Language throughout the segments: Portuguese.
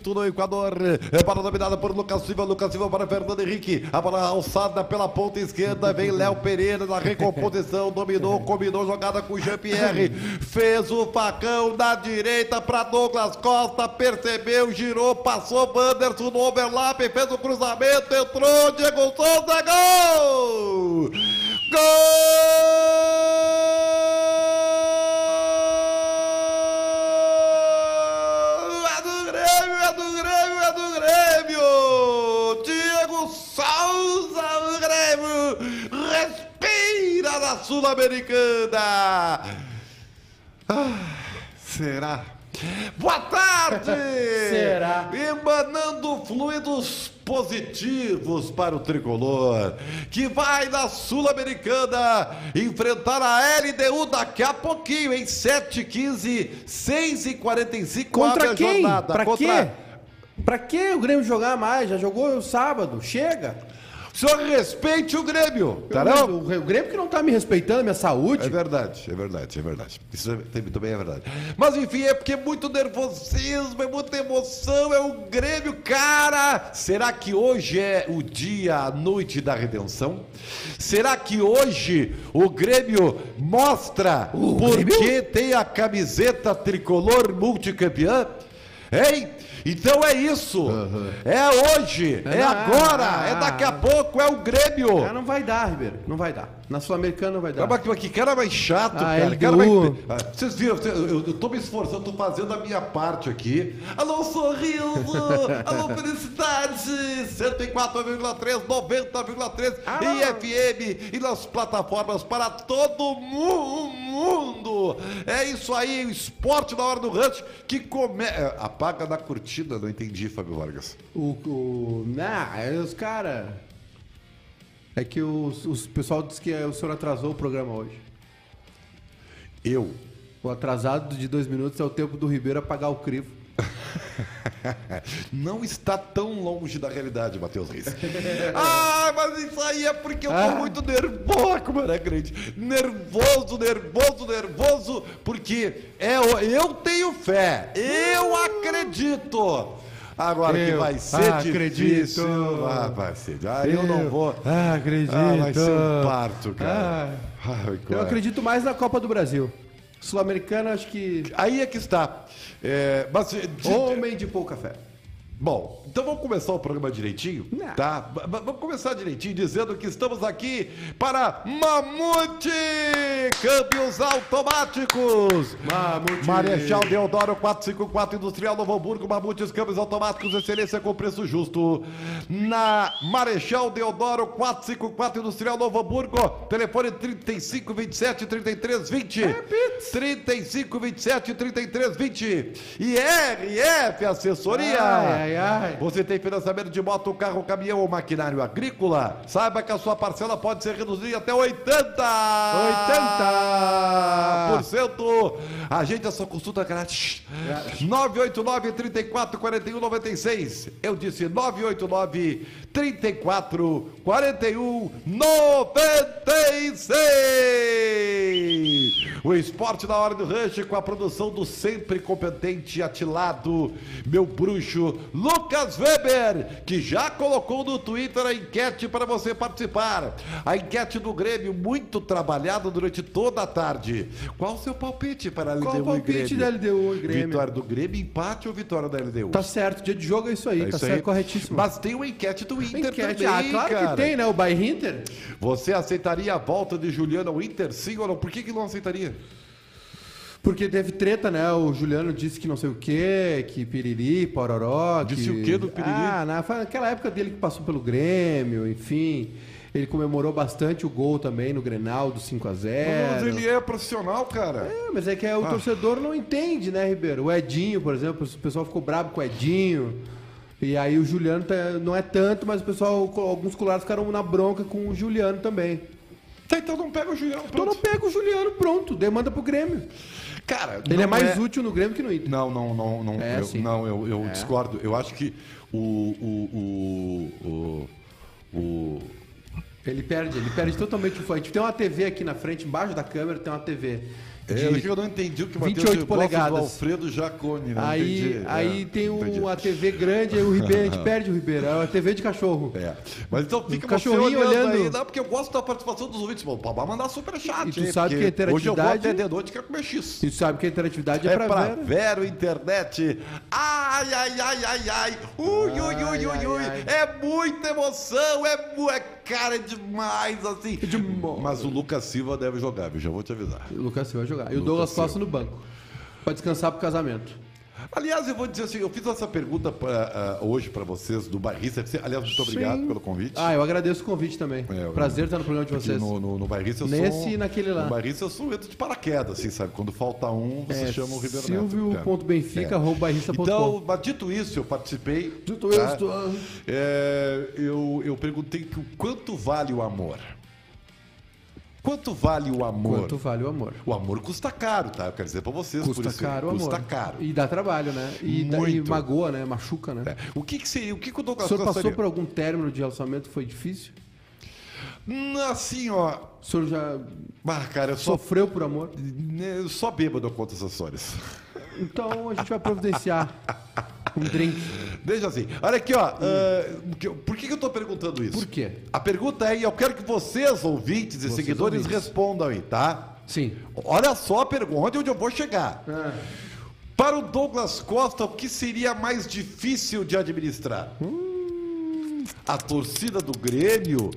Quito, no Equador. É bola dominada por Lucas Silva. Lucas Silva para Fernando Henrique. A bola alçada pela ponta esquerda. Vem Léo Pereira na recomposição. Dominou, combinou jogada com Jean-Pierre. Fez o facão da direita para Douglas Costa. Percebeu, girou, passou Wanderson no overlap. Fez o cruzamento, entrou. Diego Souza, gol! Gol! Sul-Americana! Ah, será? Boa tarde! Será? Emanando fluidos positivos para o tricolor, que vai na Sul-Americana enfrentar a LDU daqui a pouquinho, em 7h15, 6h45. Contra quem? jornada. Pra Contra- quê? Pra que o Grêmio jogar mais? Já jogou sábado. Chega. Senhor respeite o Grêmio, tá não? o, o Grêmio que não tá me respeitando, minha saúde. É verdade, é verdade, é verdade. Isso é- também é verdade. Mas enfim, é porque é muito nervosismo, é muita emoção, é o Grêmio, cara! Será que hoje é o dia, a noite da redenção? Será que hoje o Grêmio mostra O porque Grêmio? tem a camiseta tricolor multicampeã? Hein? Então é isso. É hoje, é Ah, agora, é daqui a ah. pouco, é o Grêmio. Ah, não vai dar, Ribeiro. Não vai dar. Na Sul-Americana vai dar. Mas que cara mais chato, Ah, cara. Cara mais- Ah, Vocês viram, eu, eu tô me esforçando, tô fazendo a minha parte aqui. Alô, sorriso! Alô, felicidade! 104,3, 90,3 Alô. em FM e nas plataformas para todo mu- mundo. É isso aí, o esporte na hora do rush que começa. Apaga na curtida, não entendi, Fábio Vargas. O. o nah, é os caras. É que os, os pessoal disse que o senhor atrasou o programa hoje. Eu. O atrasado de dois minutos é o tempo do Ribeiro apagar o crivo. Não está tão longe da realidade, Matheus Reis. ah, mas isso aí é porque eu tô Ah. muito nervoso, como era grande. Nervoso, nervoso, nervoso, porque é, o- eu tenho fé, eu acredito. Agora que Eu vai ser acredito. difícil. Ah, vai ser. Ah, eu, não vou. acredito. Ah, vai ser um parto, cara. Ai, Eu cara. acredito mais na Copa do Brasil. Sul-Americana, acho que. Aí é que está. É, mas, de- Homem de pouca fé. Bom, então vamos começar o programa direitinho? Não. Tá? B- vamos começar direitinho dizendo que estamos aqui para Mamute Câmbios Automáticos. Mamute. Marechal Deodoro 454 Industrial Novo Hamburgo, Mamutes Câmbios Automáticos, excelência com preço justo. Na Marechal Deodoro 454 Industrial Novo Hamburgo, telefone 35 27 33 20. 35 27 33 20. E RF Assessoria. Ai, ai, ai. Você tem financiamento de moto, carro, caminhão ou maquinário agrícola? Saiba que a sua parcela pode ser reduzida até 80! 80%! Agende a sua consulta grátis. 989 34 41 96. Eu disse 989 34 41 96. O esporte na hora do rush com a produção do sempre competente atilado, meu bruxo Lucas Weber, que já colocou no Twitter a enquete para você participar. A enquete do Grêmio, muito trabalhada durante toda a tarde. Qual o seu palpite para a LDU Qual o palpite da LDU e Grêmio? Vitória do Grêmio, empate ou vitória da LDU? Tá certo, dia de jogo é isso aí, É tá isso certo, aí. corretíssimo. Mas tem uma enquete do Inter Enquete, também, ah, claro cara. que tem, né? O Bayern Inter. Você aceitaria a volta de Juliano ao Inter, sim ou não? Por que, que não aceitaria? Porque teve treta, né? O Juliano disse que não sei o quê, que piriri, pororó. Disse que... o quê do piriri? Ah, naquela época dele que passou pelo Grêmio, enfim. Ele comemorou bastante o gol também no Grenal do 5x0. Mas ele é profissional, cara. É, mas é que é, o Ah. torcedor não entende, né, Ribeiro? O Edinho, por exemplo, o pessoal ficou bravo com o Edinho. E aí o Juliano tá- não é tanto, mas o pessoal, alguns colares ficaram na bronca com o Juliano também. Tá, então não pega o Juliano. Então não pega o Juliano, pronto, demanda pro Grêmio. Cara, Ele é mais útil no Grêmio que no Inter. Não, não, não, não. É, eu, sim. não, eu, eu discordo. Eu acho que o. o, o, o, o Ele perde, ele perde totalmente o fã. A gente tem uma TV aqui na frente, embaixo da câmera tem uma TV. É, o que eu não entendi o que o Matheus 28 gosta polegadas. do Alfredo Jacone. Não Aí, entendi. aí É, tem entendi. a TV grande, aí o Ribeiro, a gente perde o Ribeiro. É a TV de cachorro. É. Mas então fica O você cachorrinho olhando, olhando. aí, não, porque eu gosto da participação dos ouvintes. Bom, Pode mandar superchat. E tu hein, sabe que a Hoje eu vou interatividade- até de noite quero comer X. E tu sabe que a interatividade é, É pra, pra ver. Vero Internet. Ai, ai, ai, ai, ai. Ui, ui, ui, ui, ui. É muita emoção, é, é cara é demais, assim. demais. Mas o Lucas Silva deve jogar, viu? Já vou te avisar. O Lucas Silva vai jogar. E o Lucas Douglas Silva. Costa no banco. Pra descansar pro casamento. Aliás, eu vou dizer assim, eu fiz essa pergunta pra, ah, hoje pra vocês do Barrista FC. Aliás, muito obrigado Sim. pelo convite. Ah, eu agradeço o convite também. É, eu- Prazer estar no programa de vocês. no, no, no Barrista eu Nesse sou. e naquele lá. No Barrista eu sou entro de paraquedas, assim, sabe? Quando falta um, você É, chama o Ribeiro Neto. É. Silvio.benfica, arroba barrista.com. Então, mas dito isso, eu participei. Dito tá? isso, ah. É, eu, eu perguntei que o quanto vale o amor. Quanto vale o amor? Quanto vale o amor? O amor custa caro, tá? Eu quero dizer pra vocês. por Custa isso, caro o amor. Custa caro. E dá trabalho, né? E, dá- e Muito. magoa, né? Machuca, né? É. O que que seria? O que, que o O Douglas senhor Costa passou por algum término de relacionamento que foi difícil? Assim, ó. O senhor já Ah, cara, só, sofreu por amor? eu só bêbado eu conto essas histórias. Então a gente vai providenciar um drink. Deixa assim. Olha aqui, ó. que- por que, que eu tô perguntando isso? Por quê? A pergunta é, e eu quero que vocês, ouvintes e Vocês seguidores, ouvintes. respondam aí, tá? Sim. Olha só a pergunta, onde eu vou chegar. Ah, Para o Douglas Costa, o que seria mais difícil de administrar? A torcida do Grêmio,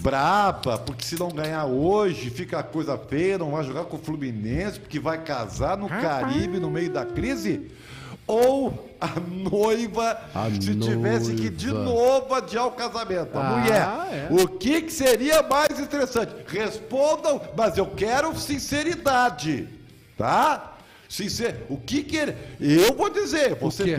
braba, porque se não ganhar hoje, fica a coisa feia, não vai jogar com o Fluminense, porque vai casar no Caribe no meio da crise? Ou a noiva, A se tivesse que de noiva. novo adiar o casamento? A Ah, mulher. é. O que, que seria mais estressante? Respondam, mas eu quero sinceridade, tá? Sincer... O que que ele... Eu vou dizer, você quê?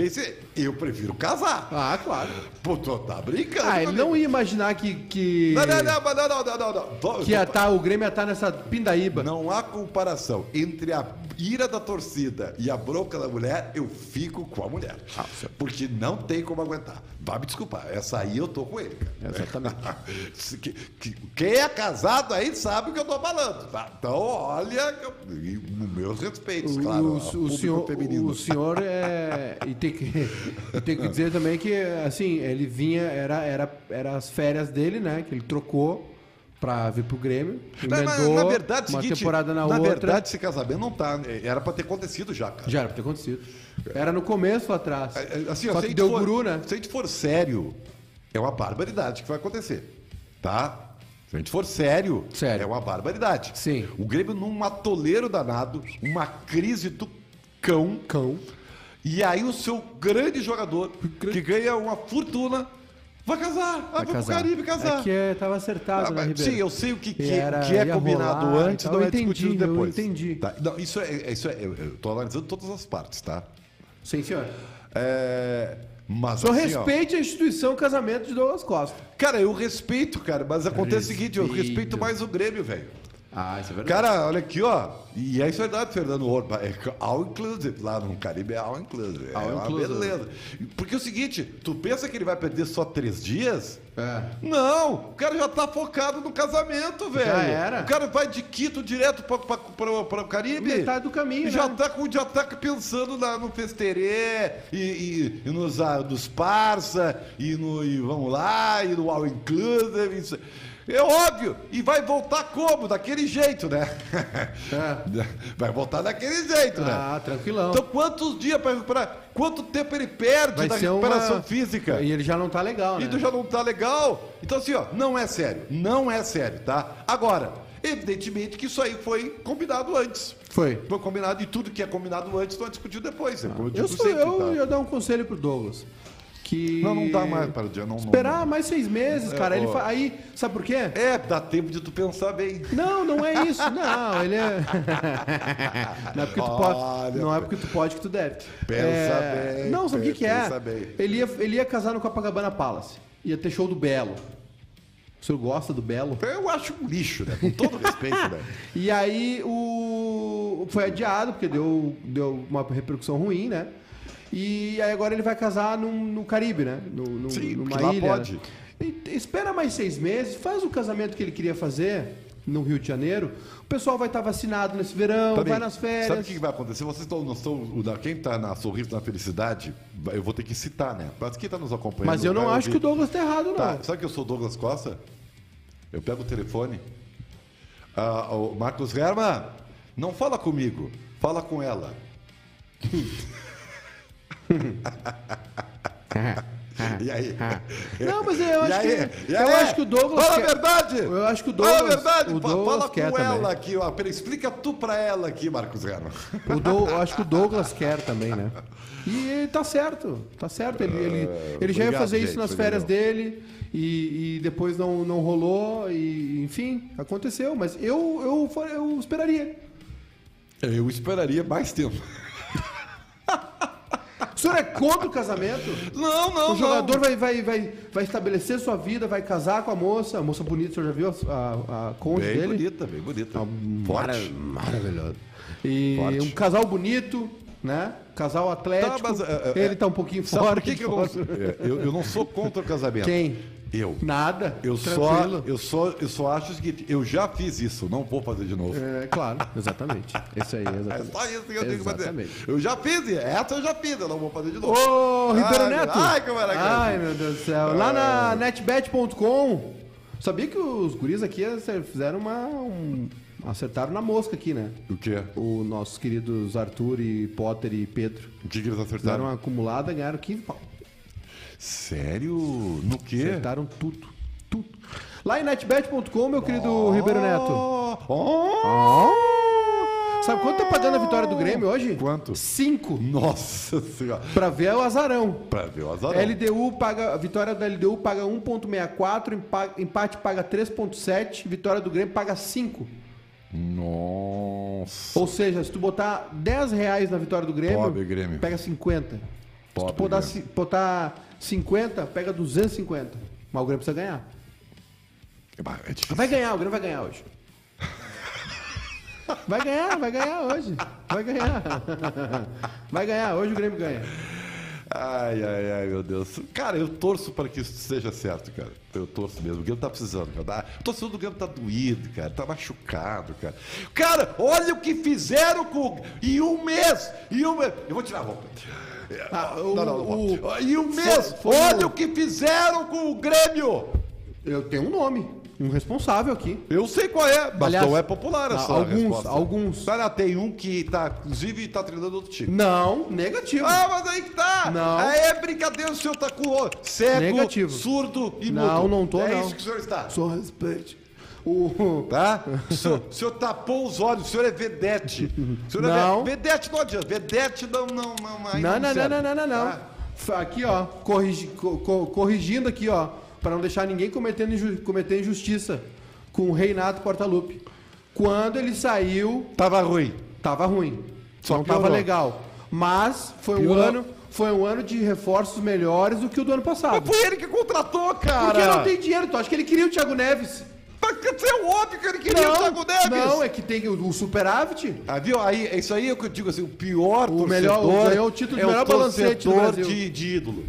Eu prefiro casar. ah, claro. Pô, tu tá brincando Ah, ele não ia imaginar que. que... Não, não, não, não, não, não, não, não. Tô- Que ia tá, o Grêmio ia estar nessa pindaíba. Não há comparação entre a ira da torcida e a bronca da mulher, eu fico com a mulher. Ah, Porque não tem como aguentar. Vai me desculpar, essa aí eu tô com ele. Cara. Exatamente. Quem é casado aí sabe o que eu tô falando. tá? Então, olha, meus respeitos, claro. o- senhor, o senhor é. E tem que, e tem que dizer também que, assim, ele vinha, era, era, era as férias dele, né? Que ele trocou pra vir pro Grêmio. Mas, emendou na verdade, uma seguinte, temporada na, na outra. verdade, esse casamento não tá. Era pra ter acontecido já, cara. Já era pra ter acontecido. Era no começo lá atrás. É, é, Assim, ó, Só se a que gente deu for- guru, né? Se a gente for sério, é uma barbaridade que vai acontecer. Tá? Se a gente for sério, Sério. é uma barbaridade. Sim. O Grêmio num atoleiro danado, uma crise do cão. Cão. E aí o seu grande jogador, que ganha uma fortuna, vai casar. Vai, pro Caribe casar. É que é, tava acertado, Ah, né, Ribeiro? sim, eu sei o que, que, era- que é ia combinado rolar antes, tal. não Eu é discutido entendi, eu depois. entendi. Tá? Não, isso é, é- isso é, eu, eu tô analisando todas as partes, tá? Sim, senhor. É, mas Só assim, ó, respeite a instituição casamento de Douglas Costa. Cara, eu respeito, cara, mas acontece o seguinte, eu Respeito. respeito mais o Grêmio, velho. Ah, isso é verdade. Cara, olha aqui, ó. E é isso verdade, Fernando Orba. É all inclusive. Lá no Caribe é all inclusive. All é uma inclusive. beleza. Porque é o seguinte, tu pensa que ele vai perder só três dias? É. Não, o cara já tá focado no casamento, velho. era. O cara vai de Quito direto pra, pra, pra, pra o Caribe. Metade do caminho, já né? Tá, com- já tá pensando na, no festerê e, e- e nos, ah, nos parça e no e vamos lá, e no all inclusive. Isso. É óbvio. E vai voltar como? Daquele jeito, né? Vai voltar daquele jeito, né? É. Ah, tranquilão. Então quantos dias para recuperar? Quanto tempo ele perde Vai da recuperação uma... física? E ele já não tá legal, né? E já não tá legal. Então, assim, ó, não é sério. Não é sério, tá? Agora, evidentemente que isso aí foi combinado antes. Foi. Foi combinado e tudo que é combinado antes não é discutido depois. É como eu sou, sempre, eu tá? ia dar um conselho pro Douglas. Que... Não, não dá mais para o dia. Não, não- Esperar mais seis meses, cara. É, ele fa- Aí, sabe por quê? É, dá tempo de tu pensar bem. Não, não é isso. Não, ele é. não é porque tu pode. Olha, Não é porque tu pode que tu deve. Pensa É, bem, Não, sabe o que, que é? pensa bem. Ele ia, ele ia casar no Copacabana Palace. Ia ter show do Belo. O senhor gosta do Belo? Eu acho um lixo, né? Com todo respeito, né? E aí o foi adiado, porque deu, deu uma repercussão ruim, né? E aí agora ele vai casar num- no Caribe, né? No, no- Sim, numa lá ilha. pode. E- espera mais seis meses, faz o casamento que ele queria fazer no Rio de Janeiro, o pessoal vai estar vacinado nesse verão, vai nas férias. Sabe o que vai acontecer? Vocês estão, não estão, quem está na Sorriso na Felicidade, eu vou ter que citar, né? Mas quem está nos acompanhando. Mas eu não acho que o ouvir. Douglas tá errado, não. Tá, sabe que eu sou o Douglas Costa? Eu pego o telefone. Ah, o Marcos Herman, não fala comigo, fala com ela. e aí? Não, mas eu acho que. Eu acho que o Douglas. Fala quer- a verdade! Eu acho que o Fala a Douglas- verdade! o Douglas Fala com também. ela aqui, ó. Pera, explica tu pra ela aqui, Marcos Herman. O Dou- eu acho que o Douglas quer também, né? E ele tá certo, tá certo. Ele, ele, ele já ia obrigado, fazer gente, isso nas férias legal. dele e, e depois não, não rolou, e enfim, aconteceu. Mas eu, eu, eu esperaria. Eu esperaria mais tempo. O senhor é contra o casamento? Não, não, o jogador vai, vai, vai, vai estabelecer sua vida, vai casar com a moça. A moça bonita, o senhor já viu a, a, a cônjuge Bem dele? bonita, bem bonita. Mara- Forte. Maravilhoso. E Forte. um casal bonito, né? Casal atlético. Tá, mas, é, ele tá um pouquinho fora. por que, que eu, não, é, eu, eu não sou contra o casamento? Quem? Eu. Nada. Eu só, tranquilo. eu, só, eu só acho o seguinte, eu já fiz isso, não vou fazer de novo. É, claro, exatamente. Isso aí, É exatamente. só isso que eu tenho que fazer. Exatamente. Eu já fiz, essa eu já fiz, eu não vou fazer de novo. Ô, Ribeiro Ai, Neto! ai, que maravilha. Ai, meu Deus do céu. Lá na netbet.com, sabia que os guris aqui fizeram uma. um- acertaram na mosca aqui, né? O quê? Os nossos queridos Arthur e Potter e Pedro. O que, que eles Fizeram acertaram? uma acumulada ganharam 15 pau. Sério? No quê? Acertaram tudo. Tudo. Lá em netbet.com, meu querido Ribeiro Neto. Oh! Sabe quanto tá pagando a vitória do Grêmio hoje? Quanto? 5. Nossa senhora. Pra ver o azarão. Pra ver o azar. LDU paga, a vitória da LDU paga 1.64, empa- empate paga 3.7, vitória do Grêmio paga 5. Nossa. Ou seja, se tu botar 10 reais na vitória do Grêmio, Pobre Grêmio. pega 50. se Pobre tu botar, botar 50, pega 250. Mas o Grêmio precisa ganhar. É difícil. Vai ganhar, o Grêmio vai ganhar hoje. Vai ganhar, vai ganhar hoje. Vai ganhar. Vai ganhar, hoje o Grêmio ganha. Ai, ai, ai, meu Deus. Cara, eu torço para que isso seja certo, cara. Eu torço mesmo. O Grêmio tá precisando, cara. O torcedor do Grêmio tá doído, cara. Tá machucado, cara. Cara, olha o que fizeram com. Em um mês! Em um mês. Eu vou tirar a roupa. Ah, não, não, não. o-. Em um mês! foi olha o- o que fizeram com o Grêmio! Eu tenho um nome, um responsável aqui. Eu sei qual é, mas Aliás, não é popular essa alguns, resposta. alguns. Cara, tem um que tá, inclusive, tá treinando outro time. Não, negativo. Ah, mas aí que tá! Não. Aí é brincadeira, o senhor tá com o cego, Negativo. surdo e Não, mudo. não tô, É não. isso que o senhor está. Só respeite. O... Tá? O senhor, o senhor tapou os olhos, o senhor é vedete. O senhor Não. é ve- vedete não adianta. Vedete não, não, não. Não, não, não, serve. não, não, não, não. Tá? Aqui, ó, corrigi- co- co- corrigindo aqui, ó, para não deixar ninguém cometendo inju- cometer injustiça com o Reinato Portaluppi. Quando ele saiu, Tava ruim. tava ruim. Só não tava legal. Mas foi um Piorou. ano, foi um ano de reforços melhores do que o do ano passado. Mas foi ele que contratou, cara. Porque não tem dinheiro, tu acha que ele queria o Thiago Neves? Mas é óbvio que ele queria o Thiago Neves. não, é que tem o, o superávit. Ah, viu? Aí, é isso aí é o que eu digo assim, o pior O torcedor melhor- ganhou o título de é melhor o balancete do Brasil. de, de ídolo.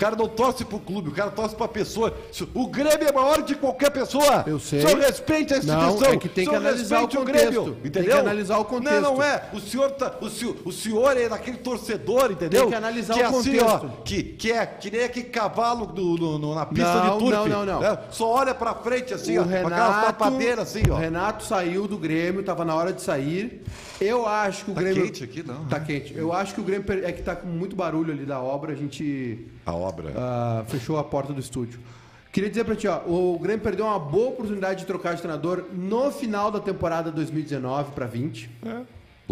O cara não torce pro clube, o cara torce pra pessoa. O Grêmio é maior de qualquer pessoa. Eu sei. O senhor respeite a instituição. Não, é que tem que O analisar o contexto. Grêmio, Tem entendeu? que analisar o contexto. Não, não é. O senhor, tá, o, senhor, o senhor é daquele torcedor, entendeu? Tem que analisar que o é assim, contexto. ó, que, que é que nem aquele cavalo do, no- no- na pista Não, de turf. não, não, não. né? Só olha pra frente assim, o ó, Renato, papadeiras assim, ó. o Renato saiu do Grêmio, tava na hora de sair. Eu acho que o Tá Grêmio. quente aqui, não, Tá né? quente. Eu acho que o Grêmio é que tá com muito barulho ali da obra. A gente A obra. ah, fechou a porta do estúdio. Queria dizer pra ti, ó, o Grêmio perdeu uma boa oportunidade de trocar de treinador no final da temporada 2019 para 20. É,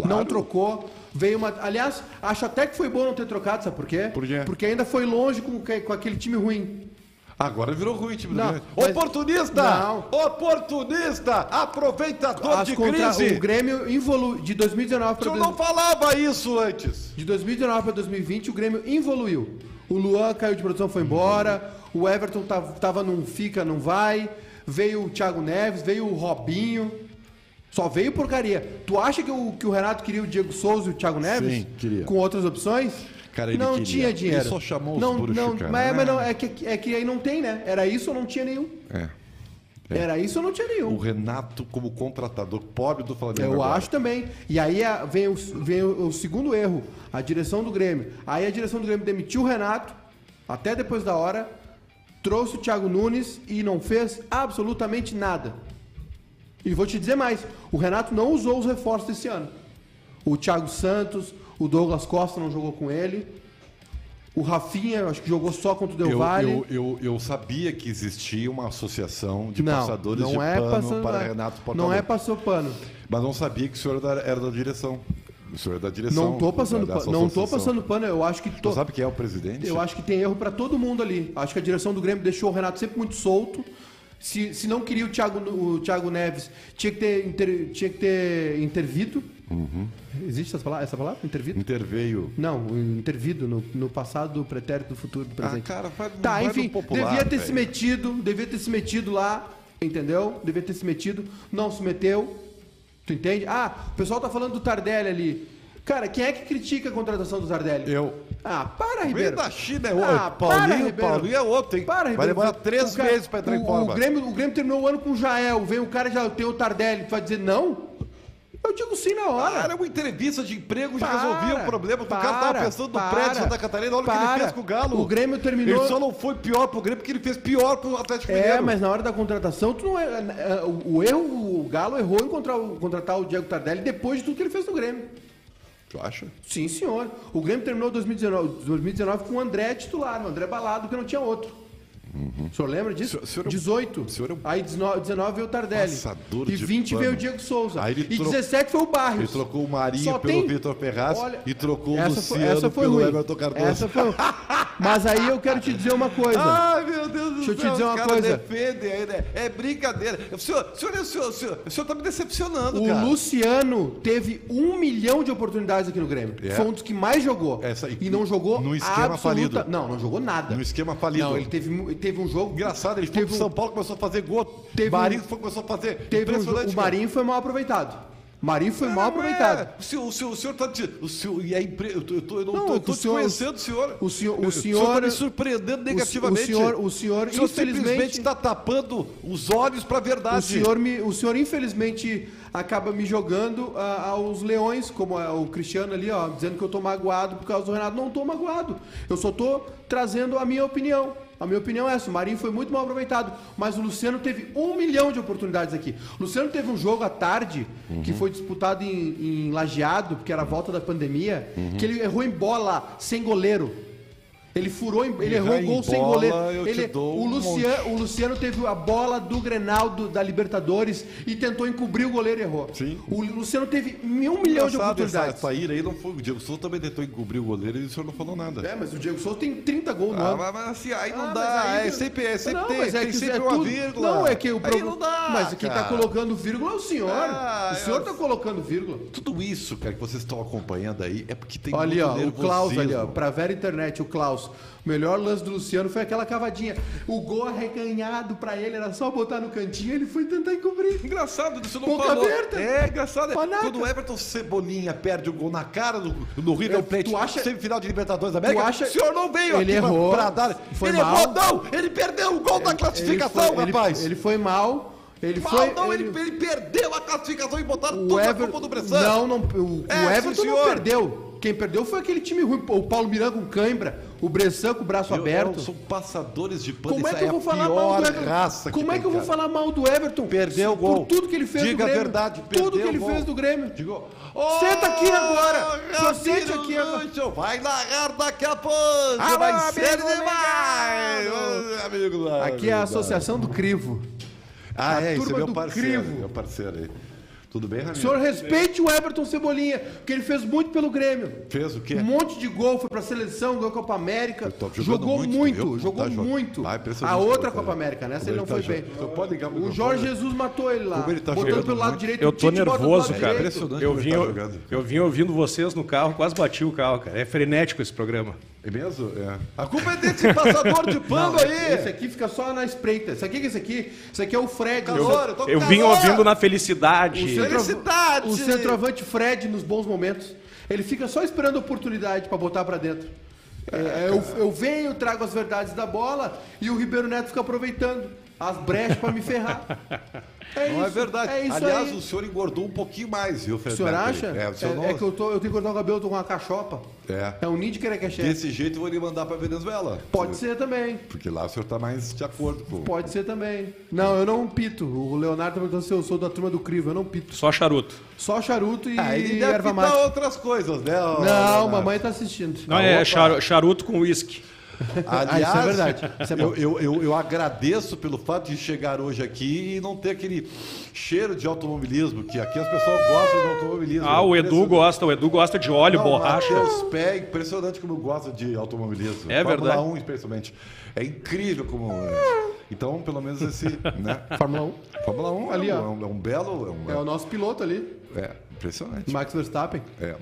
Não trocou. Veio uma. Aliás, acho até que foi bom não ter trocado, sabe por quê? Por quê? Porque ainda foi longe com, com aquele time ruim. Agora virou ruim, time do Não, Grêmio. mas- Oportunista! Não. Oportunista! Aproveitador As de contra- crise! O Grêmio evoluiu de 2019 O para senhor não falava isso antes. De 2019 para 2020, o Grêmio evoluiu. O Luan caiu de produção, foi embora. O Everton tava, tava num fica, não vai. Veio o Thiago Neves, veio o Robinho. Só veio porcaria. Tu acha que o, que o Renato queria o Diego Souza e o Thiago Neves? Sim, queria. Com outras opções? Cara, não queria. tinha dinheiro. Ele só chamou os não, não, cara. Mas, mas não, é que, é que aí não tem, né? Era isso ou não tinha nenhum? É. Era isso ou não tinha nenhum. O Renato como contratador, pobre do Flamengo. Eu agora. acho também. E aí a- vem, o, vem o, o segundo erro, a direção do Grêmio. Aí a direção do Grêmio demitiu o Renato, até depois da hora, trouxe o Thiago Nunes e não fez absolutamente nada. E vou te dizer mais, o Renato não usou os reforços desse ano. O Thiago Santos, o Douglas Costa não jogou com ele. O Rafinha, acho que jogou só contra o Del Eu, Valle. eu, eu, eu sabia que existia uma associação de não, passadores não de é pano passando- para Renato Portaluppi. Não é passou pano. Mas não sabia que o senhor era da, era da direção. O senhor é da direção. Não tô passando pano. Não tô passando pano. Eu acho que Tu to... sabe quem é o presidente? Eu acho que tem erro pra todo mundo ali. Acho que a direção do Grêmio deixou o Renato sempre muito solto. Se, se não queria o Thiago, o Thiago Neves, tinha que ter, inter- tinha que ter intervido. Uhum. Existe essa palavra? Essa palavra? Intervido? Interveio. Não, intervido no, no passado, do pretérito, do futuro, do presente. Ah, cara, vai- Tá, vai enfim, popular, devia ter se metido, devia ter se metido lá, entendeu? Devia ter se metido, não se meteu. Tu entende? Ah, o pessoal tá falando do Tardelli ali. Cara, quem é que critica a contratação do Tardelli? Eu. Ah, para, Ribeiro. da China, é outro. Ah, para, Paulinho, Ribeiro. Paulinho é outro, hein? Para, Vai Ribeiro. demorar três O cara- meses pra entrar o, em forma. O Grêmio, o Grêmio terminou o ano com o Jael, vem o cara já tem o Tardelli, tu vai dizer não? Eu digo sim na hora. Cara, uma entrevista de emprego já Para, resolvia o problema. O cara tava para, pensando no para, prédio de Santa Catarina, olha o que ele para. fez com o Galo. O Grêmio terminou- Ele só não foi pior pro Grêmio porque ele fez pior pro Atlético É, Mineiro. mas na hora da contratação, tu não é, é, o, o erro, o Galo errou em contratar o, contratar o Diego Tardelli depois de tudo que ele fez no Grêmio. Tu acha? Sim, senhor. O Grêmio terminou 2019, 2019 com o André titular, o André Balado, que não tinha outro. O senhor lembra disso? Uhum. O senhor- o senhor é um- 18. o senhor é um Aí 19, 19 veio o Tardelli. passador E de 20 pano. veio o Diego Souza. Aí e tro- 17 foi o Barrios. Ele trocou o Marinho pelo tem- Vitor Ferraz Olha, e trocou o essa foi, Luciano essa foi pelo ruim. Everton Cardoso. Essa foi... Mas aí eu quero te dizer uma coisa. Ai, meu Deus Deixa eu te dizer uma coisa. defendem aí, né? É brincadeira. O senhor, o senhor, o senhor, o senhor, o senhor tá me decepcionando, O cara. Luciano teve um milhão de oportunidades aqui no Grêmio. É. Foi um dos que mais jogou. Essa aí. e não jogou No esquema absoluta... falido. Não, não jogou nada. No esquema falido. Não, ele teve, ele teve um jogo... Engraçado, ele foi teve pro um- São Paulo, começou a fazer gol. Teve Marinho um- foi, começou a fazer. Teve um o. Marinho foi mal aproveitado. Marinho foi mal Não é. aproveitado. O senhor, o senhor, o senhor tá o senhor, e é impre... eu, tô, eu, tô, eu não, Não, tô, é eu tô o senhor- desconhecendo o senhor. o senhor- o senhor- tá me surpreendendo negativamente. o senhor- o senhor, o senhor simplesmente está tapando os olhos para a verdade. O senhor, me, o senhor, infelizmente, acaba me jogando ah, aos leões, como é o Cristiano ali, ó, dizendo que eu tô magoado por causa do Renato. Não tô magoado. Eu só tô trazendo a minha opinião. A minha opinião é essa. O Marinho foi muito mal aproveitado. Mas o Luciano teve um milhão de oportunidades aqui. O Luciano teve um jogo à tarde, que foi disputado em, em Lajeado, porque era a volta da pandemia, que ele errou em bola, sem goleiro. Ele furou, ele errou em gol sem bola, goleiro. eu te Ele, o, um Luciano, o Luciano teve a bola do Grenal do- da Libertadores e tentou encobrir o goleiro e errou. Sim. O Luciano teve um milhão de Engraçado, essa, oportunidades. essa ira aí não foi. O Diego Souza também tentou encobrir o goleiro e o senhor não falou nada. É, mas o Diego Souza tem 30 gols no Ah, ano. mas, mas assim, aí não Ah, dá. aí- é sempre, é sempre Não, tem, mas é tem que sempre é uma tudo- vírgula. Não, é que o problema. não dá. Mas quem tá cara. colocando vírgula é o senhor. Ah, o senhor eu- tá colocando vírgula. Tudo isso, cara, que vocês estão acompanhando aí é porque tem Olha muito ó, o Klaus ali, ó, pra Vera Internet, o Klaus. O melhor lance do Luciano foi aquela cavadinha. O gol arreganhado pra ele, era só botar no cantinho, ele foi tentar encobrir. Engraçado, você não Boca falou. aberta. É, engraçado. Quando o Everton Cebolinha perde o gol na cara do, do River Plate, tu acha- semifinal de Libertadores da América, tu acha- o senhor não veio Ele aqui errou, pra dar... foi ele mal. errou, não! Ele perdeu o gol da classificação, ele foi, rapaz! Ele, ele foi mal. Ele Mal, foi. não, ele... ele perdeu a classificação e botaram na Ever... culpa do Bressan. Não, não. O, É, o Everton sim, não senhor. perdeu. Quem perdeu foi aquele time ruim. O Paulo Miranda com cãibra, o Bressan com o braço Eu- aberto. eu- São passadores de pano. Como é que eu vou falar pior mal do Everton? raça Como é que eu vou falar mal do Everton? Perdeu o Por gol. tudo que ele fez Diga do Grêmio. a verdade, Tudo perdeu que ele gol. fez do Grêmio. Digo, Senta aqui agora. Só sente aqui agora. Vai narrar daqui a pouco. Ah, vai ser amigo demais. amigo lá, Aqui é a amigo. Associação do Crivo. Ah, a é, esse é turma meu do parceiro. Crivo. Meu parceiro aí. Tudo bem, O Ramiro? senhor respeite o Everton Cebolinha, porque ele fez muito pelo Grêmio. Fez o quê? Um monte de gol, foi pra seleção, ganhou a Copa América. Jogou muito, muito, jogou Tá muito. Ah, impressionante a outra como Copa América, nessa como ele não tá foi bem. Então pode ligar o O. Jorge Jesus matou ele lá. Como ele tá Botando jogando pelo lado muito. direito. Eu o tô nervoso, cara. direito. Impressionante Eu vim, tá eu, eu vim ouvindo vocês no carro, quase bati o carro, cara. É frenético esse programa. É mesmo? É. A culpa é desse passador de pano Não, aí. Esse aqui fica só na espreita. Esse aqui é esse aqui. Esse aqui é o Fred. Calor, eu tô com Eu vim calor. ouvindo na felicidade. O, centroav- Felicidade! o centroavante Fred nos bons momentos. Ele fica só esperando a oportunidade pra botar pra dentro. É, eu, eu venho, trago as verdades da bola e o Ribeiro Neto fica aproveitando. As brechas pra me ferrar. É Não é isso, verdade. É isso Aliás, aí. o senhor engordou um pouquinho mais, viu, O Fred senhor acha? É, o senhor é, não... é que eu, tô, eu tenho que cortar o cabelo, eu tô com uma cachopa. É. É um ninho de querequeché. Desse jeito eu vou lhe mandar pra Venezuela. Pode ser também. Porque lá o senhor tá mais de acordo com... Pode ser também. Não, eu não pito. O Leonardo tá perguntando se eu sou da turma do Crivo. Eu não pito. Só charuto. Só charuto e Ah, ele deve erva mate. outras coisas, né? Não, Leonardo? mamãe tá assistindo. Não, é opa. charu- charuto com uísque. Aliás, Ah, isso é verdade. Isso é eu, eu, eu, eu agradeço pelo fato de chegar hoje aqui e não ter aquele cheiro de automobilismo, que aqui as pessoas gostam de automobilismo. Ah, o Edu gosta. O Edu gosta de óleo, Não, borracha. Matheus Pé, impressionante como gosta de automobilismo. É Fórmula verdade. 1, especialmente. É incrível como. Então, pelo menos esse. Né? Fórmula 1. Fórmula 1 Ali, é, ó. um, é um belo. É, um- É o nosso piloto ali, é impressionante. Max Verstappen. É.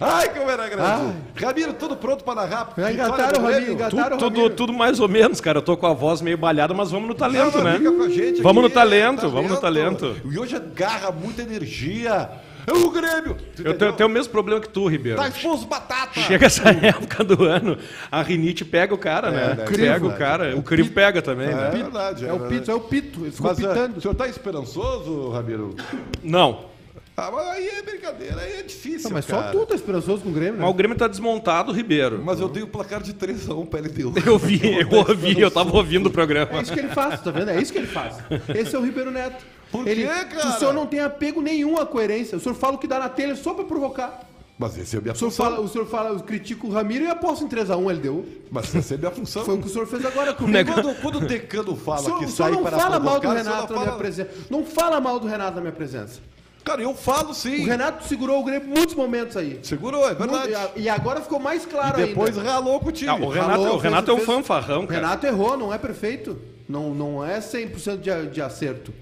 Ai, como era grande. Ai. Ramiro, tudo pronto para narrar? Já Vitória engataram o Ramiro, engataram o Tudo, Ramiro. tudo mais ou menos, cara. Eu tô com a voz meio balhada, mas vamos no talento, Não, né? fica com a gente Vamos no aqui, talento, vamos no talento. E hoje agarra muita energia. É o Grêmio. Eu tenho, entendeu? tenho o mesmo problema que tu, Ribeiro. Tá expulso batata. Chega essa época do ano, a rinite pega o cara, né? né? Pega Crivo. o cara. O crivo pega também, É né? verdade. É o verdade. pito, é o pito. Ele ficou Mas é, pitando. o senhor tá esperançoso, Ramiro? Não. Ah, mas aí é brincadeira, aí é difícil, Não, mas cara. só tu tá esperançoso com o Grêmio, né? Mas o Grêmio tá desmontado, Ribeiro. Mas eu dei o placar de 3x1 pra LDU. Eu vi, eu ouvi, eu tava ouvindo o programa. É isso que ele faz, tá vendo? É isso que ele faz. Esse é o Ribeiro Neto. Por ele, quê, cara? O senhor não tem apego nenhum à coerência. O senhor fala o que dá na telha só pra provocar. Mas esse é a minha O senhor função. fala, o senhor fala, eu critico o Ramiro e aposto em 3x1 LDU. Mas essa é a minha função. Foi o que o senhor fez agora comigo. Quando, quando o decano fala O senhor, que o senhor sai não para fala mal do provocar, o senhor Renato na minha fala- presença. Não fala mal do Renato na minha presença. Cara, eu falo sim. O Renato segurou o Grêmio em muitos momentos aí. Segurou, é verdade. Muito- e agora ficou mais claro E depois ainda. ralou com o time. Ah, o Renato, Falou, o Renato é um fez- fez- fanfarrão, O cara. Renato errou, não é perfeito. Não, não é 100% de, de acerto.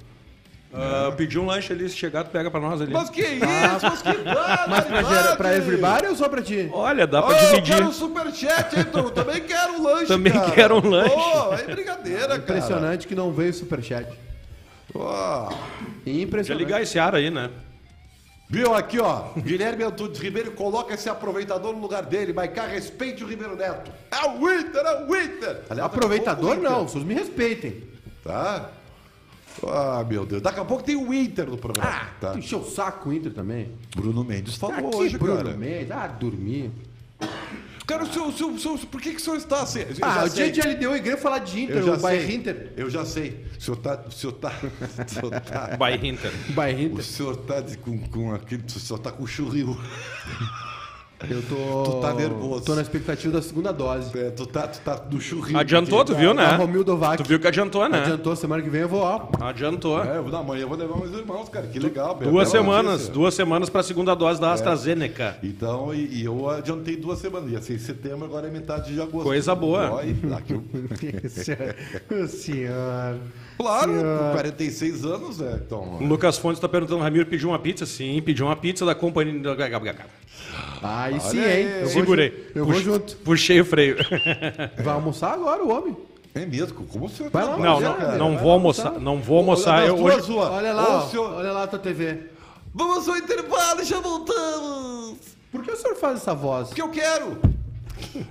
Ah, pediu um lanche ali, se chegar, tu pega pra nós ali. Mas que isso, mas que Ah. Mas pra, gerar- pra everybody ou só pra ti? Olha, dá pra eu dividir. quero um superchat, hein? Também quero um lanche, Também cara. quero um lanche. Pô, é brincadeira, cara. Impressionante que não veio superchat. Ó, Podia Impressionante. ligar esse ar aí, né? viu aqui, ó. Guilherme Antunes Ribeiro coloca esse aproveitador no lugar dele. Maicá, respeite o Ribeiro Neto. É o Winter, é o Winter. Aliás, Aproveitador não, vocês me respeitem. Tá? Ah, meu Deus. Daqui a pouco tem o Inter no programa. Ah, tá? encheu o saco o Inter também. Bruno Mendes falou Aqui, hoje, Bruno cara. Mendes. Ah, dormir. Cara, o senhor, o senhor- o senhor- por que, que o senhor está assim? Eu Ah, já o sei. dia de LDU e Grêmio falar de Inter, Eu já o Bayern sei. Inter. Eu já sei. O senhor tá. O senhor tá. O senhor tá, By Hinter. Bayern o Inter. senhor tá de- com, com aquele. O senhor tá com churril. Eu tô. Tu tá nervoso. Tô na expectativa da segunda dose. É, tu tá, tu tá do churril. Adiantou, tu viu, né? Romildo Vac. Tu viu que adiantou, né? Adiantou, semana que vem eu vou, ó. Adiantou. É, eu vou dar amanhã, eu vou levar meus irmãos, cara. Que legal. bela Duas semanas, notícia. duas semanas pra segunda dose da AstraZeneca. Então, e, e eu adiantei duas semanas. Ia ser em setembro, agora é metade de agosto. Coisa boa. Ó, e aqui eu- o senhor. Claro, com 46 anos, é. Então, O Lucas Fontes tá perguntando, Ramiro pediu uma pizza? Sim, pediu uma pizza da companhia... Aí sim, aí. hein? Eu Segurei. Eu vou Puxa- junto. Puxei o freio. Vai almoçar agora o homem. é mesmo. Como o senhor Vai lá, trabalha, Não, não, cara? não vou almoçar, almoçar. não vou almoçar. Eu hoje... Olha lá, senhor- olha lá a tua TV. Vamos ao intervalo e já voltamos. Por que o senhor faz essa voz? Porque eu quero.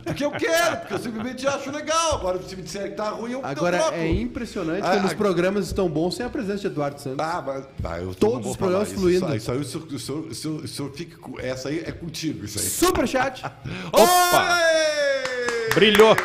Porque eu quero, porque eu simplesmente acho legal. Agora, se me disser que tá ruim, eu Agora eu troco. é impressionante Ah, como os ah, programas estão bons sem a presença de Eduardo Santos. Ah, mas ah, eu Todos os programas falar fluindo. Isso, aí, isso aí, o senhor, o senhor, o senhor, fica com. Essa aí é contigo, isso aí. Superchat. Opa! Oi! Brilhou.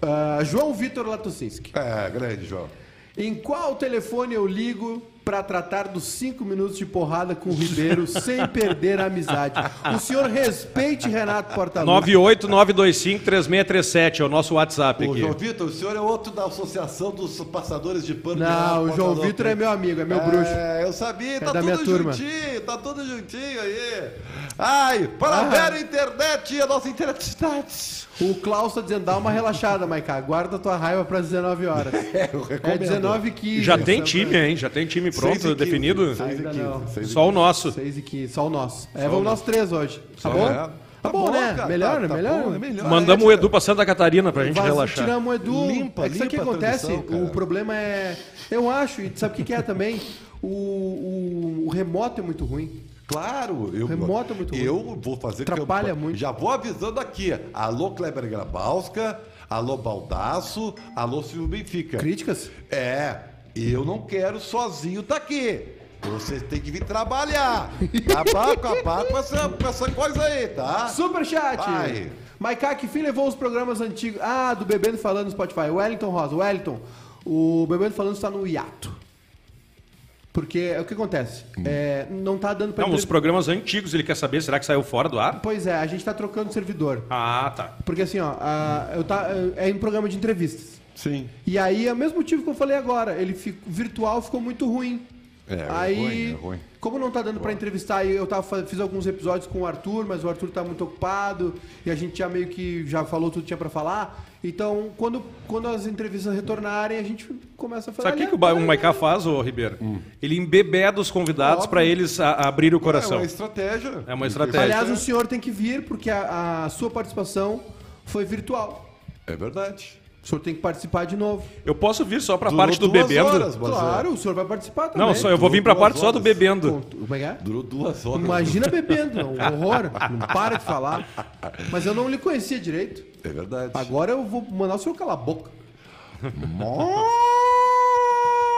Ah, João Vitor Latocinski. É, grande, João. Em qual telefone eu ligo pra tratar dos cinco minutos de porrada com o Ribeiro sem perder a amizade? O senhor respeite Renato Portaluppi. 989253637 é o nosso WhatsApp Ô, aqui. João Vitor, o senhor é outro da Associação dos Passadores de Pano. Não, o João. Vitor é meu amigo, é meu bruxo. É, eu sabia, tá da tudo minha turma. juntinho, tá tudo juntinho aí. Ai, para Ah. a velha internet, a nossa internet. O Klaus tá dizendo, dá uma relaxada, Maiká. Guarda tua raiva para 19 horas. É, eu É recomendo. 19 h 15. Já tem time, hein? Já tem time Seis e pronto, definido? seis e Ainda quinze, não. seis e Só o nosso. 6 e 15, só o nosso. É, vamos nós três hoje. Tá bom? É. Tá bom, né? cara, Melhor, tá- né? tá Melhor. bom, é melhor. Mandamos É, o Edu pra Santa Catarina pra gente Vaz- relaxar. Tiramos o Edu. Limpa, é que isso aqui limpa a acontece. transmissão, cara. o problema é. Eu acho, e sabe o que, que é também? O, o, o remoto é muito ruim. Claro, eu, Remoto é muito ruim. eu vou fazer Atrapalha campanha. muito. Já vou avisando aqui. Alô, Kleber Grabowska. alô Baldaço, alô Silvio Benfica. Críticas? É, eu não quero sozinho tá aqui. Vocês têm que vir trabalhar. Acabar, acabar com essa, com essa coisa aí, tá? Superchat! Vai. Maiká, que fim levou os programas antigos? Ah, do Bebendo Falando no Spotify. Wellington Rosa. Wellington, o Bebendo Falando está no hiato. Porque é o que acontece? É, não tá dando pra Não, os programas antigos, ele quer saber, será que saiu fora do ar? Pois é, a gente tá trocando o servidor. Ah, tá. Porque assim, ó, a- eu tá, é em programa de entrevistas. Sim. E aí é o mesmo motivo que eu falei agora. Ele fico, virtual ficou muito ruim. É, é aí, ruim, é ruim. como não tá dando pra entrevistar, eu tava, fiz alguns episódios com o Arthur, mas o Arthur tá muito ocupado e a gente já meio que já falou tudo que tinha pra falar. Então, quando, quando as entrevistas retornarem, a gente começa a falar. Sabe o que, que o, Maiká faz, ô Ribeiro? Ele embebeda os convidados pra eles a- abrir o É coração. uma estratégia. É uma estratégia. Aliás, o senhor tem que vir, porque a, a sua participação foi virtual. É verdade. O senhor tem que participar de novo. Eu posso vir só pra Durou parte do duas bebendo? horas, claro, o senhor vai participar também. Não, só eu vou vir pra Duas parte só do horas. bebendo. Como é que é? é, Durou duas horas. Imagina bebendo, um horror. Não para de falar. Mas eu não lhe conhecia direito. É verdade. Agora eu vou mandar o senhor calar a boca.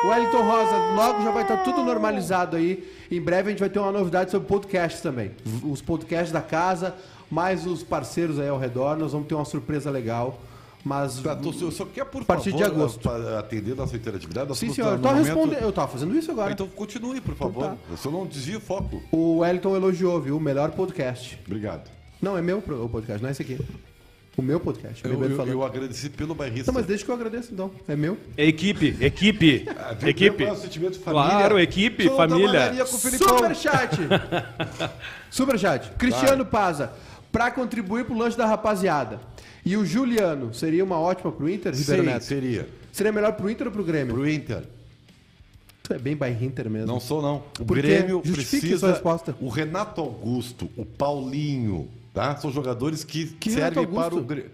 Wellington Rosa, logo já vai estar tudo normalizado aí. Em breve a gente vai ter uma novidade sobre podcasts também. Os podcasts da casa, mais os parceiros aí ao redor. Nós vamos ter uma surpresa legal. Mas. Tá, tu- eu só quer, por A partir favor, de agosto. atender nossa interatividade. Sim, senhor. Eu no tô momento- respondendo. Eu tava fazendo isso agora. Então continue, por favor. tá. Eu só não desvio o foco. O Wellington elogiou, viu? O melhor podcast. Obrigado. Não, é meu o podcast, não é esse aqui. O meu podcast. Eu, eu, eu agradeci pelo bairrista. Não, mas deixa que eu agradeço então. É meu. Equipe, equipe, Vem equipe. o sentimento de família. Claro, equipe, Sou família. o. Superchat! Superchat. Cristiano Paza. Pra contribuir pro lanche da rapaziada. E o Juliano, seria uma ótima pro Inter, Ribeiro Sim, Neto? seria. Seria melhor pro Inter ou pro Grêmio? Pro Inter. Tu é bem by Inter mesmo. Não sou, não. O Por quê? Grêmio Justifique precisa... sua resposta. O Renato Augusto, o Paulinho, tá? São jogadores que, Que servem para o? Grêmio.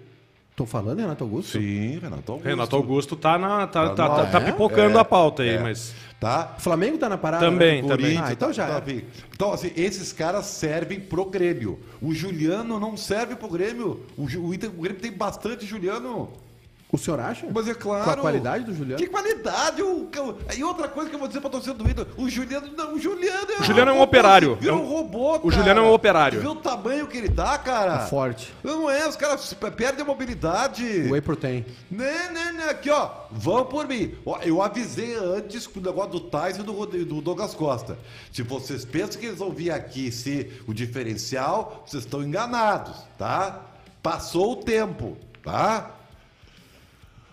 Tô falando, Renato Augusto? Sim, Renato Augusto. Renato Augusto tá, na, tá, tá, Tá no- tá é? pipocando É, a pauta aí, é. mas. Tá? O Flamengo tá na parada? Também, né? também. Ah, então já tá é. Então, assim, esses caras servem pro Grêmio. O Juliano não serve pro Grêmio. O, o, o Grêmio tem bastante Juliano. O senhor acha? Mas é claro. Com a qualidade do Juliano? Que qualidade? O, o- e outra coisa que eu vou dizer pra torcida do Inter: o Juliano, não, o Juliano é O Juliano é um operário. Virou É um- um robô, cara. o Juliano é um operário. Vê o tamanho que ele dá, cara. É forte. Não é, os caras perdem a mobilidade. Whey Protein. Né, né, né, aqui ó, vão por mim. Ó, Eu avisei antes com o negócio do Tyson e do, do Douglas Costa. Se vocês pensam que eles vão vir aqui ser o diferencial, vocês estão enganados, tá? Passou o tempo, tá?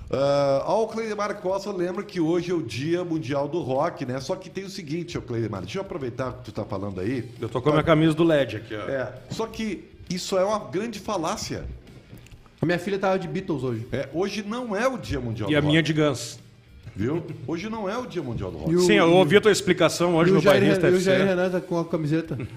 Ah, ó, o Cleidemar Costa lembra que hoje é o Dia Mundial do Rock, né? Só que tem o seguinte, ô Cleidemar, deixa eu aproveitar que tu tá falando aí. Eu tô com a minha camisa do LED aqui, ó. É, só que isso é uma grande falácia. A minha filha tava de Beatles hoje. É, hoje não é o Dia Mundial E do a Rock. minha de Guns. Viu? Hoje não é o Dia Mundial do Rock. E o- Sim, eu ouvi a tua explicação hoje e no Bairrista e o FC. Jair Renan tá com a camiseta.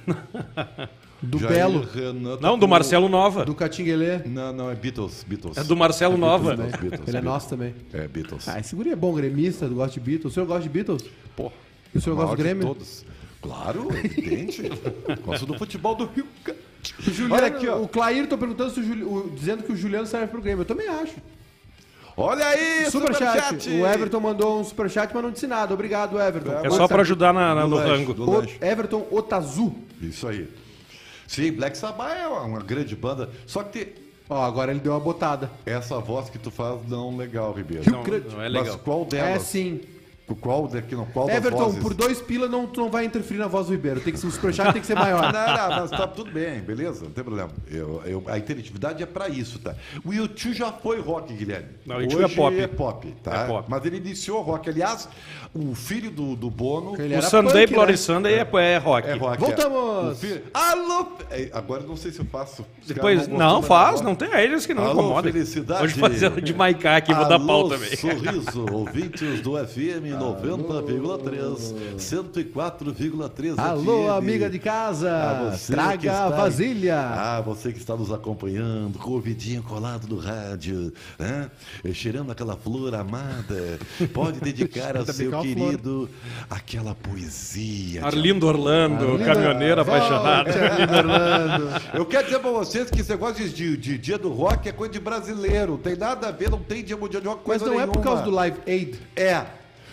Do Jair Belo. Renan tá Não, do Marcelo Nova. Do Catinguelê. Não, não, é Beatles. Beatles. É do Marcelo Nova. Beatles, Beatles, Ele é nosso também. É, Beatles. Ah, esse guri é bom, gremista, gosta de Beatles. O senhor gosta de Beatles? Pô, E o senhor gosta de Grêmio? Todos. Claro, evidente. Gosto do futebol do Rio. O Juliano, Olha aqui, ó. O Clair tô perguntando se o, Juli- o- dizendo que o Juliano serve pro Grêmio. Eu também acho. Olha aí, Superchat. superchat. O Everton mandou um superchat, mas não disse nada. Obrigado, Everton. É só pra ajudar na, na- no lanche, rango. do O lanche. Everton Otazu. Isso aí. Sim, Black Sabbath é uma, uma grande banda. Só que tem Ó, agora ele deu uma botada. essa voz que tu faz não legal, Ribeiro. Não, não é legal. Mas qual É delas? Sim. Qual, daqui, não, qual das Everton, vozes? por dois pila não, tu não vai interferir na voz do Ribeiro. Tem que ser, o superchat tem que ser maior. Não, não, mas tá tudo bem, beleza? Não tem problema. Eu, eu- a interatividade é pra isso, tá? O YouTube já foi rock, Guilherme. Não, o YouTube é Hoje pop. é pop, tá? É pop. Mas ele iniciou rock. Aliás, o filho do, do Bono Ele O Sunday punk, Bloody né? Sunday é, é rock. é rock. Voltamos! É. Filho... Alô! É, Agora eu não sei se eu faço. Depois, não, gostam faz, não tem é eles que não Alô, incomodam. felicidade. Hoje fazer de Maiká aqui, vou dar pau também. sorriso, ouvintes do FM 90,3, 104,3 Alô, FM. amiga de casa, traga a vasilha. Ah, você que está nos acompanhando, com o ouvidinho colado no rádio, né? Cheirando aquela flor amada, pode dedicar ao seu é querido aquela poesia. Arlindo Orlando, Arlindo- caminhoneiro apaixonado. Arlindo Orlando. Eu quero dizer pra vocês que esse negócio de, de dia do rock é coisa de brasileiro. Tem nada a ver, não tem dia mundial de rock, Mas coisa não é por nenhuma. causa do Live Aid. É.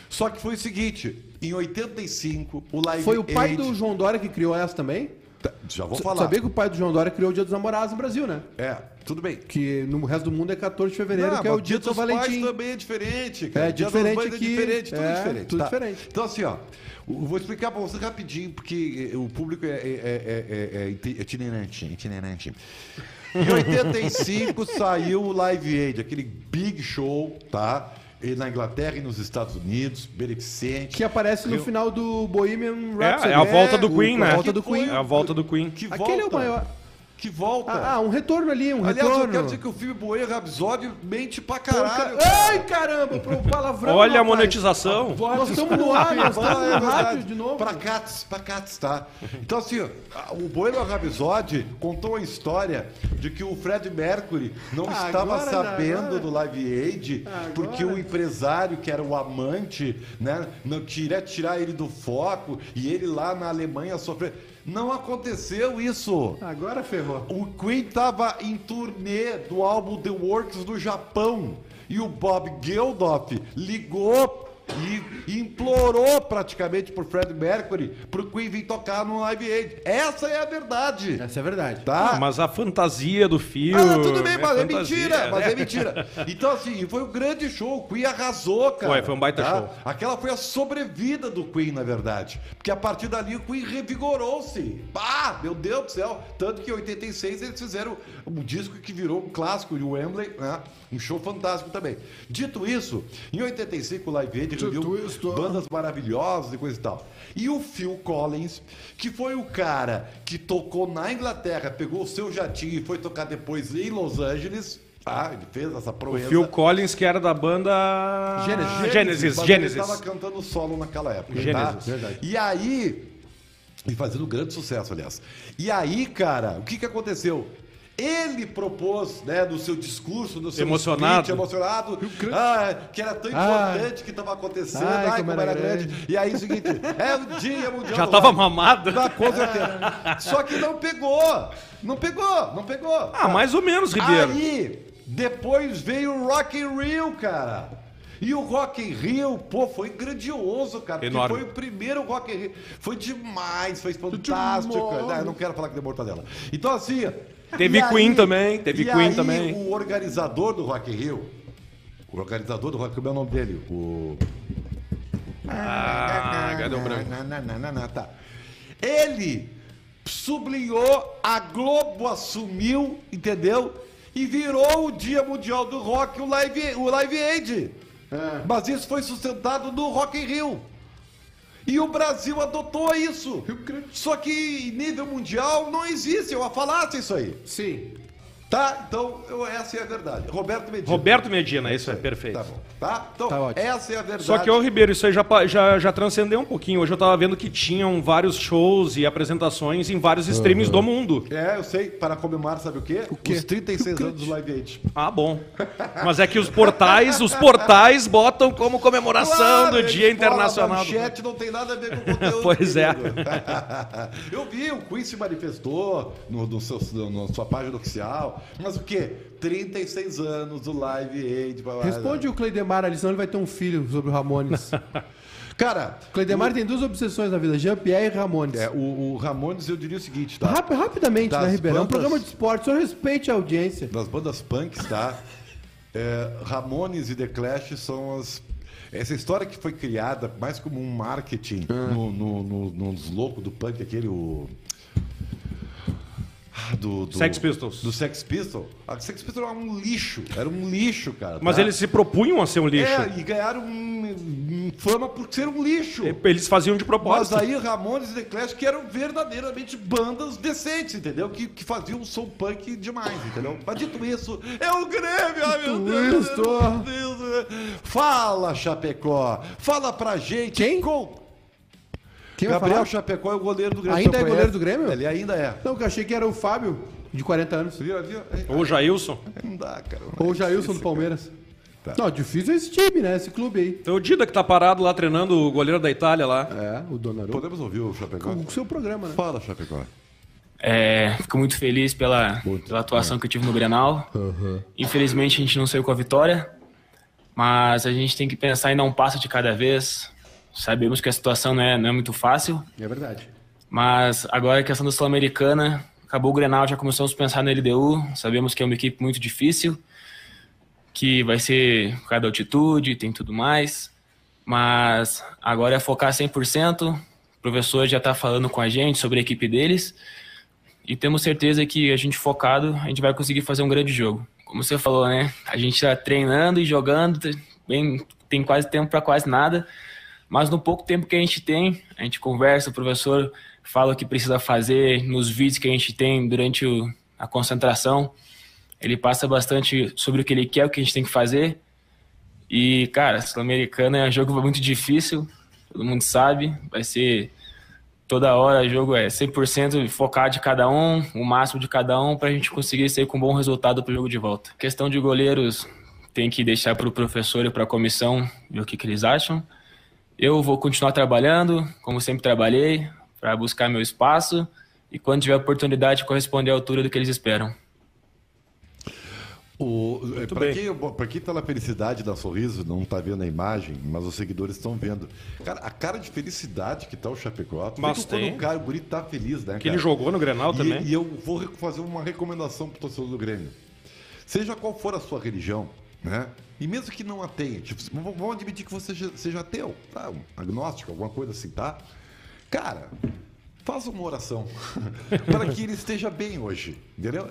Só que foi o seguinte, em 85, o Live Foi o pai Aid- do João Dória que criou essa também? Tá, Já vou falar. Sabia que o pai do João Dória criou o Dia dos Namorados no Brasil, né? É, tudo bem. Que no resto do mundo é 14 de fevereiro, Não, que é o dia do São Valentim. também é diferente, cara. É, Dia dos diferente aqui. É diferente, tudo É, diferente. tudo tá? diferente. Então, assim, ó, vou explicar pra você rapidinho, porque o público é, é, é, é, é iti- itinerante, itinerante. Em 85 saiu o Live Aid, aquele big show, tá? E na Inglaterra e nos Estados Unidos, beneficente. Que aparece no Eu- final do Bohemian Rhapsody. É, é a volta do o- Queen, a né? volta do Queen. É a volta do Queen. Que Aquele é o maior. Que volta. Ah, ah, um retorno ali, um Aliás, eu retorno. quero dizer que o filme Bohemian Rhapsody mente pra caralho. cara. Ai, caramba, pro palavrão. Olha a monetização. Nós estamos no ar, nós estamos É no rádio de novo. Pra Cats, pra Cats, tá? Então, assim, o Bohemian Rhapsody contou a história de que o Fred Mercury não Ah, estava agora, sabendo agora. do Live Aid Agora. porque o empresário, que era o amante, né, não queria tirar ele do foco e ele lá na Alemanha sofreu. Não aconteceu isso. Agora ferrou. O Queen estava em turnê do álbum The Works do Japão. E o Bob Geldof ligou e, implorou praticamente pro Fred Mercury pro Queen vir tocar no Live Aid. Essa é a verdade. Essa é verdade. Tá? Ah, mas a fantasia do filme. Ah, tudo bem, mas é mentira, mas né? é mentira. Então, assim, foi um grande show. O Queen arrasou, cara. Foi, foi um baita show. Aquela foi a sobrevida do Queen, na verdade. Porque a partir dali o Queen revigorou-se. Ah, meu Deus do céu. Tanto que em 86 eles fizeram um disco que virou um clássico de Wembley, né? Um show fantástico também. Dito isso, em 85 o Live Aid reuniu bandas maravilhosas e coisa e tal. E o Phil Collins, que foi o cara que tocou na Inglaterra, pegou o seu jatinho e foi tocar depois em Los Angeles. Ah, ele fez essa proeza. Phil Collins, que era da banda. Gênesis. mas Gênesis. Ele estava cantando solo naquela época. Tá? Gênesis. Verdade. E aí. E fazendo grande sucesso, aliás. E aí, cara, o que, que aconteceu? Ele propôs, né, no seu discurso, no seu Emocionado. speech, emocionado, ah, que era tão Ah. importante que estava acontecendo, Ai, ai, como era era grande. grande. E aí, o seguinte, é o dia mundial Já do tava rock. mamado? Com certeza. Só que não pegou. Não pegou, não pegou. Ah, mais ou menos, Ribeiro. Aí, depois veio o Rock in Rio, cara. E o Rock in Rio, pô, foi grandioso, cara. Porque Enorme. foi o primeiro Rock in Rio. Foi demais, foi fantástico. Não, eu não quero falar que deu mortadela. Então, assim... Teve e Queen também, teve e Queen aí, também. o organizador do Rock in Rio, o organizador do Rock in Rio, como é o nome dele? O... Ah, cadê o branco? Na, na, na, na, na, tá. Ele sublinhou, a Globo assumiu, entendeu? E virou o Dia Mundial do Rock, o Live, o live Aid. É. Mas isso foi sustentado no Rock in Rio. E o Brasil adotou isso. Só que em nível mundial não existe, é uma falácia isso aí. Sim. Tá? Então, eu- essa é a verdade. Roberto Medina. Roberto Medina, isso é perfeito. Tá bom. Tá? Então, Tá ótimo. essa é a verdade. Só que, ô Ribeiro, isso aí já, já, já transcendeu um pouquinho. Hoje eu tava vendo que tinham vários shows e apresentações em vários streams do mundo. É, eu sei, para comemorar, sabe o quê? quê? Os 36 anos do Live Aid. Ah, bom. Mas é que os portais, os portais botam como comemoração Claro, do Dia Internacional. Do- manchete não tem nada a ver com o conteúdo. Pois é. Eu vi, o Queen se manifestou no, no seu, no- na sua página oficial. Mas o quê? 36 anos do Live Aid. blá, blá, blá. Responde o Cleidemar ali, senão ele vai ter um filho sobre o Ramones. Cara, Cleidemar tem duas obsessões na vida, Jean-Pierre e Ramones. é, o, o Ramones, eu diria o seguinte, tá? Rap- rapidamente, Das né, Ribeiro? É um bandas- programa de esporte, só respeite a audiência. das bandas punks, tá? É, Ramones e The Clash são as. Essa história que foi criada mais como um marketing no, no, no- nos loucos do punk, aquele. O... do, do Sex Pistols. Do Sex Pistols. A Sex Pistols era um lixo. Era um lixo, cara. Mas tá? eles se propunham a ser um lixo. É, e ganharam fama por ser um lixo. Eles faziam de Mas propósito. aí Ramones e The Clash que eram verdadeiramente bandas decentes, entendeu? Que, que faziam um som punk demais, entendeu? Mas dito isso, é o Grêmio, ai meu Deus, isso. meu Deus. Fala, Chapecó, fala pra gente. Quem? Com... Quem Gabriel falar? Chapecó é o goleiro do Grêmio. Ainda é goleiro do Grêmio? Ele ainda é. Não, que eu achei que era o Fábio, de 40 anos. Viu, viu? É, Ou Jailson. Não dá, cara. Ou o Jailson do Palmeiras. Tá. Não, difícil é esse time, né? Esse clube aí. Tem o Dida que tá parado lá treinando o goleiro da Itália lá. É, o Donnarumma. Podemos ouvir o Chapecó? O seu programa, né? Fala, Chapecó. É, fico muito feliz pela, pela atuação que eu tive no Grenal. Infelizmente a gente não saiu com a vitória, mas a gente tem que pensar em dar um passo de cada vez. Sabemos que a situação não é, não é muito fácil, É verdade. mas agora a questão da Sul-Americana, acabou o Grenal, já começamos a pensar na LDU. Sabemos que é uma equipe muito difícil, que vai ser por causa da altitude, tem tudo mais. Mas agora é focar 100%. O professor já está falando com a gente sobre a equipe deles. E temos certeza que a gente focado, a gente vai conseguir fazer um grande jogo. Como você falou, né? A gente está treinando e jogando, bem, tem quase tempo para quase nada. Mas no pouco tempo que a gente tem, a gente conversa, o professor fala o que precisa fazer nos vídeos que a gente tem durante o- a concentração. Ele passa bastante sobre o que ele quer, o que a gente tem que fazer. E, cara, Sul-Americana é um jogo muito difícil, todo mundo sabe. Vai ser toda hora, o jogo é 100% focar de cada um, o máximo de cada um, para a gente conseguir sair com um bom resultado para o jogo de volta. Questão de goleiros, tem que deixar para o professor e para a comissão ver o que, que eles acham. Eu vou continuar trabalhando, como sempre trabalhei, para buscar meu espaço e quando tiver oportunidade corresponder à altura do que eles esperam. É, bem. quem, pra quem tá na felicidade da Sorriso, não tá vendo a imagem, mas os seguidores estão vendo. Cara, a cara de felicidade que tá o Chapecó. Mas tem. o cara, o guri tá feliz, né, Que ele cara? jogou no Grenal E- também. E, eu vou fazer uma recomendação pro torcedor do Grêmio. Seja qual for a sua religião, né? E mesmo que não a tenha, tipo, vamos admitir que você seja, ateu, tá? Um agnóstico, alguma coisa assim, tá? Cara, faça uma oração para que ele esteja bem hoje, entendeu?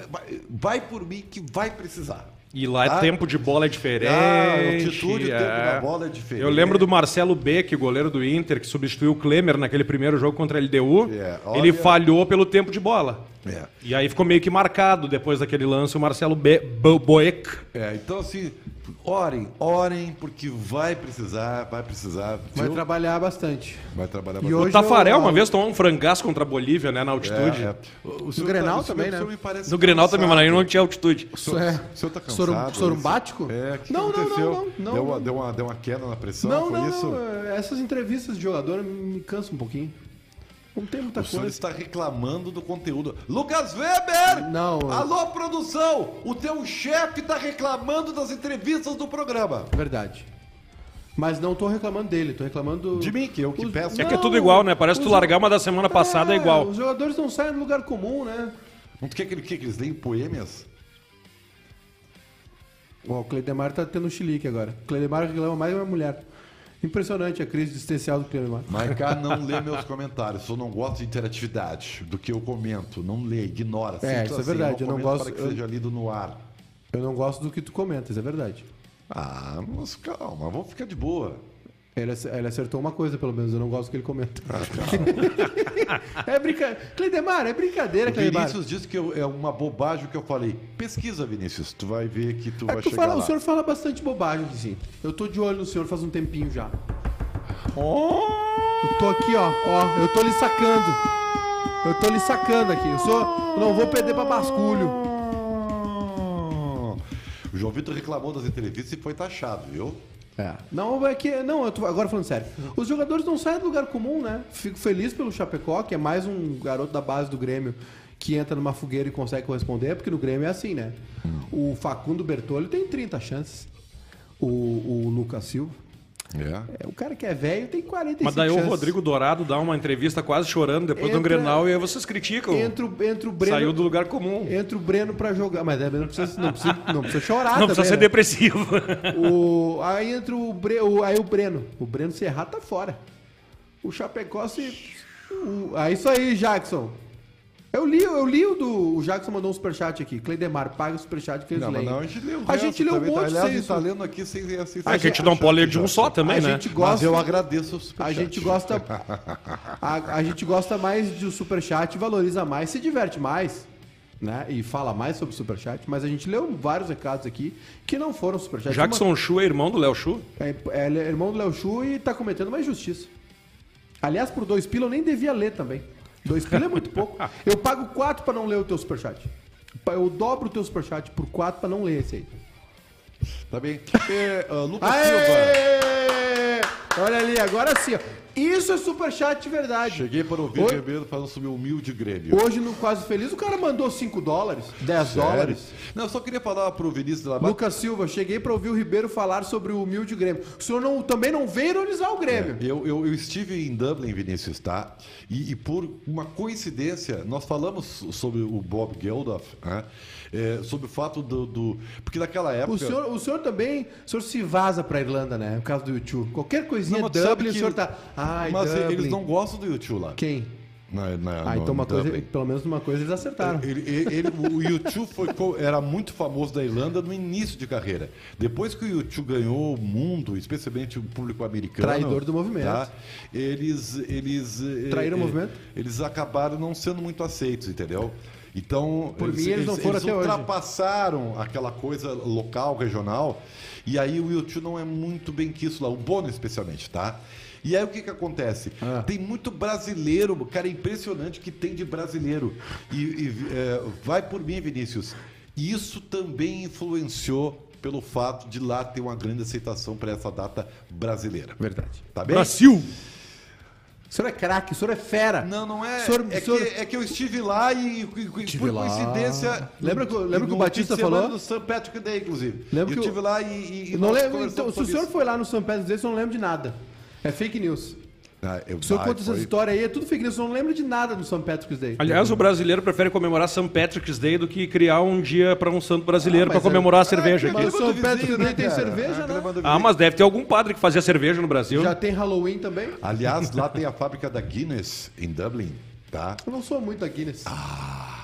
Vai por mim que vai precisar. E lá é Ah. tempo de bola é diferente. Ah, a altitude, o tempo é. da bola é diferente. Eu lembro do Marcelo Beck, goleiro do Inter, que substituiu o Klemer naquele primeiro jogo contra a LDU. É, olha- Ele falhou pelo tempo de bola. É. E aí ficou meio que marcado depois daquele lance o Marcelo Be Bo Boeck. É, então assim, orem, orem, porque vai precisar, vai precisar. Vai viu? trabalhar bastante. Vai trabalhar E bastante. hoje O Tafarel eu- uma vez tomou um frangaço contra a Bolívia, né, na altitude. É, é. O, o senhor Grenal senhor- também, o senhor né? No Grenal também, mas aí não tinha altitude. O senhor, é. o senhor tá Sorum- cansado? sorumbático? É, que, que Não, não, não, não, deu, não. Uma, deu, uma, deu uma queda na pressão, Não, foi não, isso? não. Essas entrevistas de jogador me cansam um pouquinho. Não tem muita O senhor coisa. está reclamando do conteúdo. Lucas Weber! Não. Alô, produção! O teu chefe está reclamando das entrevistas do programa. Verdade. Mas não tô reclamando dele, tô reclamando. De mim, que eu que Os- peço. É que é tudo igual, né? Parece que tu largar uma da semana passada é igual. Os jogadores não saem do lugar comum, né? Não quer que, ele- que, que eles leem poemas? Ó, o Cleidemar tá tendo um chilique agora. O Cleidemar reclama mais uma mulher. Impressionante a crise existencial do Cleidemar. Maiká não lê meus comentários. Eu não gosto de interatividade do que eu comento. Não lê, ignora. É, isso é verdade, eu não comento gosto- Para que eu- seja lido no ar. Eu não gosto do que tu comentas, é verdade. Ah, mas calma, vamos ficar de boa. Ele, ele acertou uma coisa, pelo menos, eu não gosto que ele comenta. Ah, é brincadeira. Cleidemar, é brincadeira, O Cleidemar. Vinícius disse que eu- é uma bobagem o que eu falei. Pesquisa, Vinícius. Tu vai ver que tu É vai que tu chegar fala, lá. o senhor fala bastante bobagem, sim. Eu tô de olho no senhor faz um tempinho já. Oh! Eu tô aqui, ó, ó, eu tô lhe sacando. Eu tô lhe sacando aqui. Eu sou, eu não vou perder pra basculho. O João Vitor reclamou das entrevistas e foi taxado, viu? É. Não, é que. Não, eu tô agora falando sério. Os jogadores não saem do lugar comum, né? Fico feliz pelo Chapecó, que é mais um garoto da base do Grêmio que entra numa fogueira e consegue corresponder, porque no Grêmio é assim, né? O Facundo Bertolli tem 30 chances. O, o Lucas Silva. É. É, o cara que é velho tem 45 Mas daí o chances. Rodrigo Dourado dá uma entrevista quase chorando depois do Entra- Grenal e aí vocês criticam. Entra, o- entra o Breno. Saiu do lugar comum. Entra o Breno pra jogar. Mas é, não precisa, não precisa, não precisa chorar Não precisa também, ser né? depressivo. O, aí entra o, Bre, o- aí o Breno. O Breno Serrat tá fora. O Chapecó se. o- ah, isso aí, Jackson. Eu li, eu li o do. O Jackson mandou um superchat aqui. Cleidemar, paga o superchat que eles Não, mas leem. não, a gente leu A gente leu um tá? monte Aliás, a sem gente tá lendo aqui sem, sem, Ah, que a gente não pode ler de um só também, a né? gente Mas gosta. eu agradeço o superchat. A gente gosta. A, a gente gosta mais do superchat, valoriza mais, se diverte mais, né? E fala mais sobre o superchat, mas a gente leu vários recados aqui que não foram superchat. Jackson Chu é irmão do Léo Chu? É, é, é irmão do Léo Chu e tá cometendo uma injustiça. Aliás, por dois pila eu nem devia ler também. Dois pila é muito pouco. Eu pago quatro pra não ler o teu superchat. Eu dobro o teu superchat por quatro pra não ler esse aí. Tá bem. É, ah, Lucas Silva. Olha ali, agora sim. ó. Isso é superchat de verdade. Cheguei para ouvir Oi? Ribeiro falando sobre o humilde Grêmio. Hoje no Quase Feliz o cara mandou 5 dólares, 10 dólares. Não, eu só queria falar pro Vinícius de Labar. Lucas Silva, cheguei pra ouvir o Ribeiro falar sobre o humilde Grêmio. O senhor não, também não veio ironizar o Grêmio. Eu, eu, eu estive em Dublin, Vinícius, tá? E, e por uma coincidência, nós falamos sobre o Bob Geldof, né? É, sobre o fato do, do- Porque naquela época. O senhor, o senhor também, o senhor se vaza pra Irlanda, né? No caso do YouTube. Qualquer coisinha sabe Dublin, o que- senhor tá. Ai, Mas Dublin. eles não gostam do YouTube lá. Quem? Na, na, Ah, então uma coisa, pelo menos numa coisa eles acertaram. Ele, ele- ele- o YouTube foi, era muito famoso da Irlanda no início de carreira. Depois que o YouTube ganhou o mundo, especialmente o público americano. Traidor do movimento. tá? Eles. eles Traíram o eh, movimento? Eles acabaram não sendo muito aceitos, entendeu? Então, Por mim, eles não foram até hoje. ultrapassaram aquela coisa local, regional, e aí o YouTube não é muito bem quisto lá, o Bono especialmente, tá? E aí o que que acontece? Ah. Tem muito brasileiro, cara, é impressionante que tem de brasileiro. E, e, é, vai por mim, Vinícius. Isso também influenciou pelo fato de lá ter uma grande aceitação para essa data brasileira. Verdade. Tá bem? Brasil! O senhor é craque, o senhor é fera. Não, não é. Senhor- é, senhor- que, é que eu estive lá e, e- Estive por lá. coincidência. Lembra que- no- lembra que o no Batista falou? do St. Patrick Day, inclusive. Lembra eu que o- estive lá e. e, Eu não lembro, então, se o senhor foi lá no São Pedro desse, eu não lembro de nada. É fake news. Ah, eu, O senhor ah, conta essas foi- histórias aí, é tudo fake news, eu não lembro de nada do São Patrick's Day. Aliás, o brasileiro prefere comemorar St. Patrick's Day do que criar um dia para um santo brasileiro Ah, para mas é- comemorar a cerveja mas aqui. o São Aquele Patrick's Day tem cara? cerveja, né? Ah, mas deve ter algum padre que fazia cerveja no Brasil. Já tem Halloween também? Aliás, lá tem a fábrica da Guinness, em Dublin, tá? Eu não sou muito da Guinness. Ah. O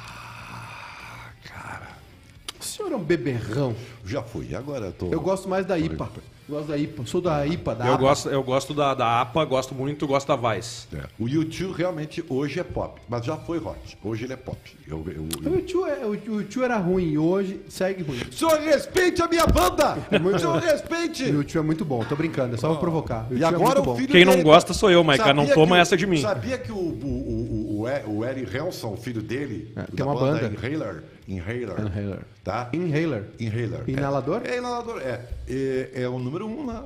senhor é um beberrão. Já fui, agora eu tô. Eu gosto mais da IPA. Gosto da IPA. Sou da IPA, da Eu APA. gosto, eu gosto da, da APA, gosto muito, gosto da Vice. É. O YouTube realmente hoje é pop, mas já foi rock. Hoje ele é pop. Eu, eu, eu- O tio, é, o, o tio era ruim e hoje segue ruim. Senhor, respeite a minha banda! muito- Senhor, respeite! O tio é muito bom, tô brincando, é só pra provocar. E é agora muito o filho Quem não dele- gosta sou eu, Maica, não toma o- essa de mim. Sabia que o, o, o, o, o, Eric Helson, o filho dele, É, da tem uma banda. Inhaler, Inhaler, Inhaler. tá? Inhaler. Inhaler. Inalador? É, é inalador, é. É, é o número um lá.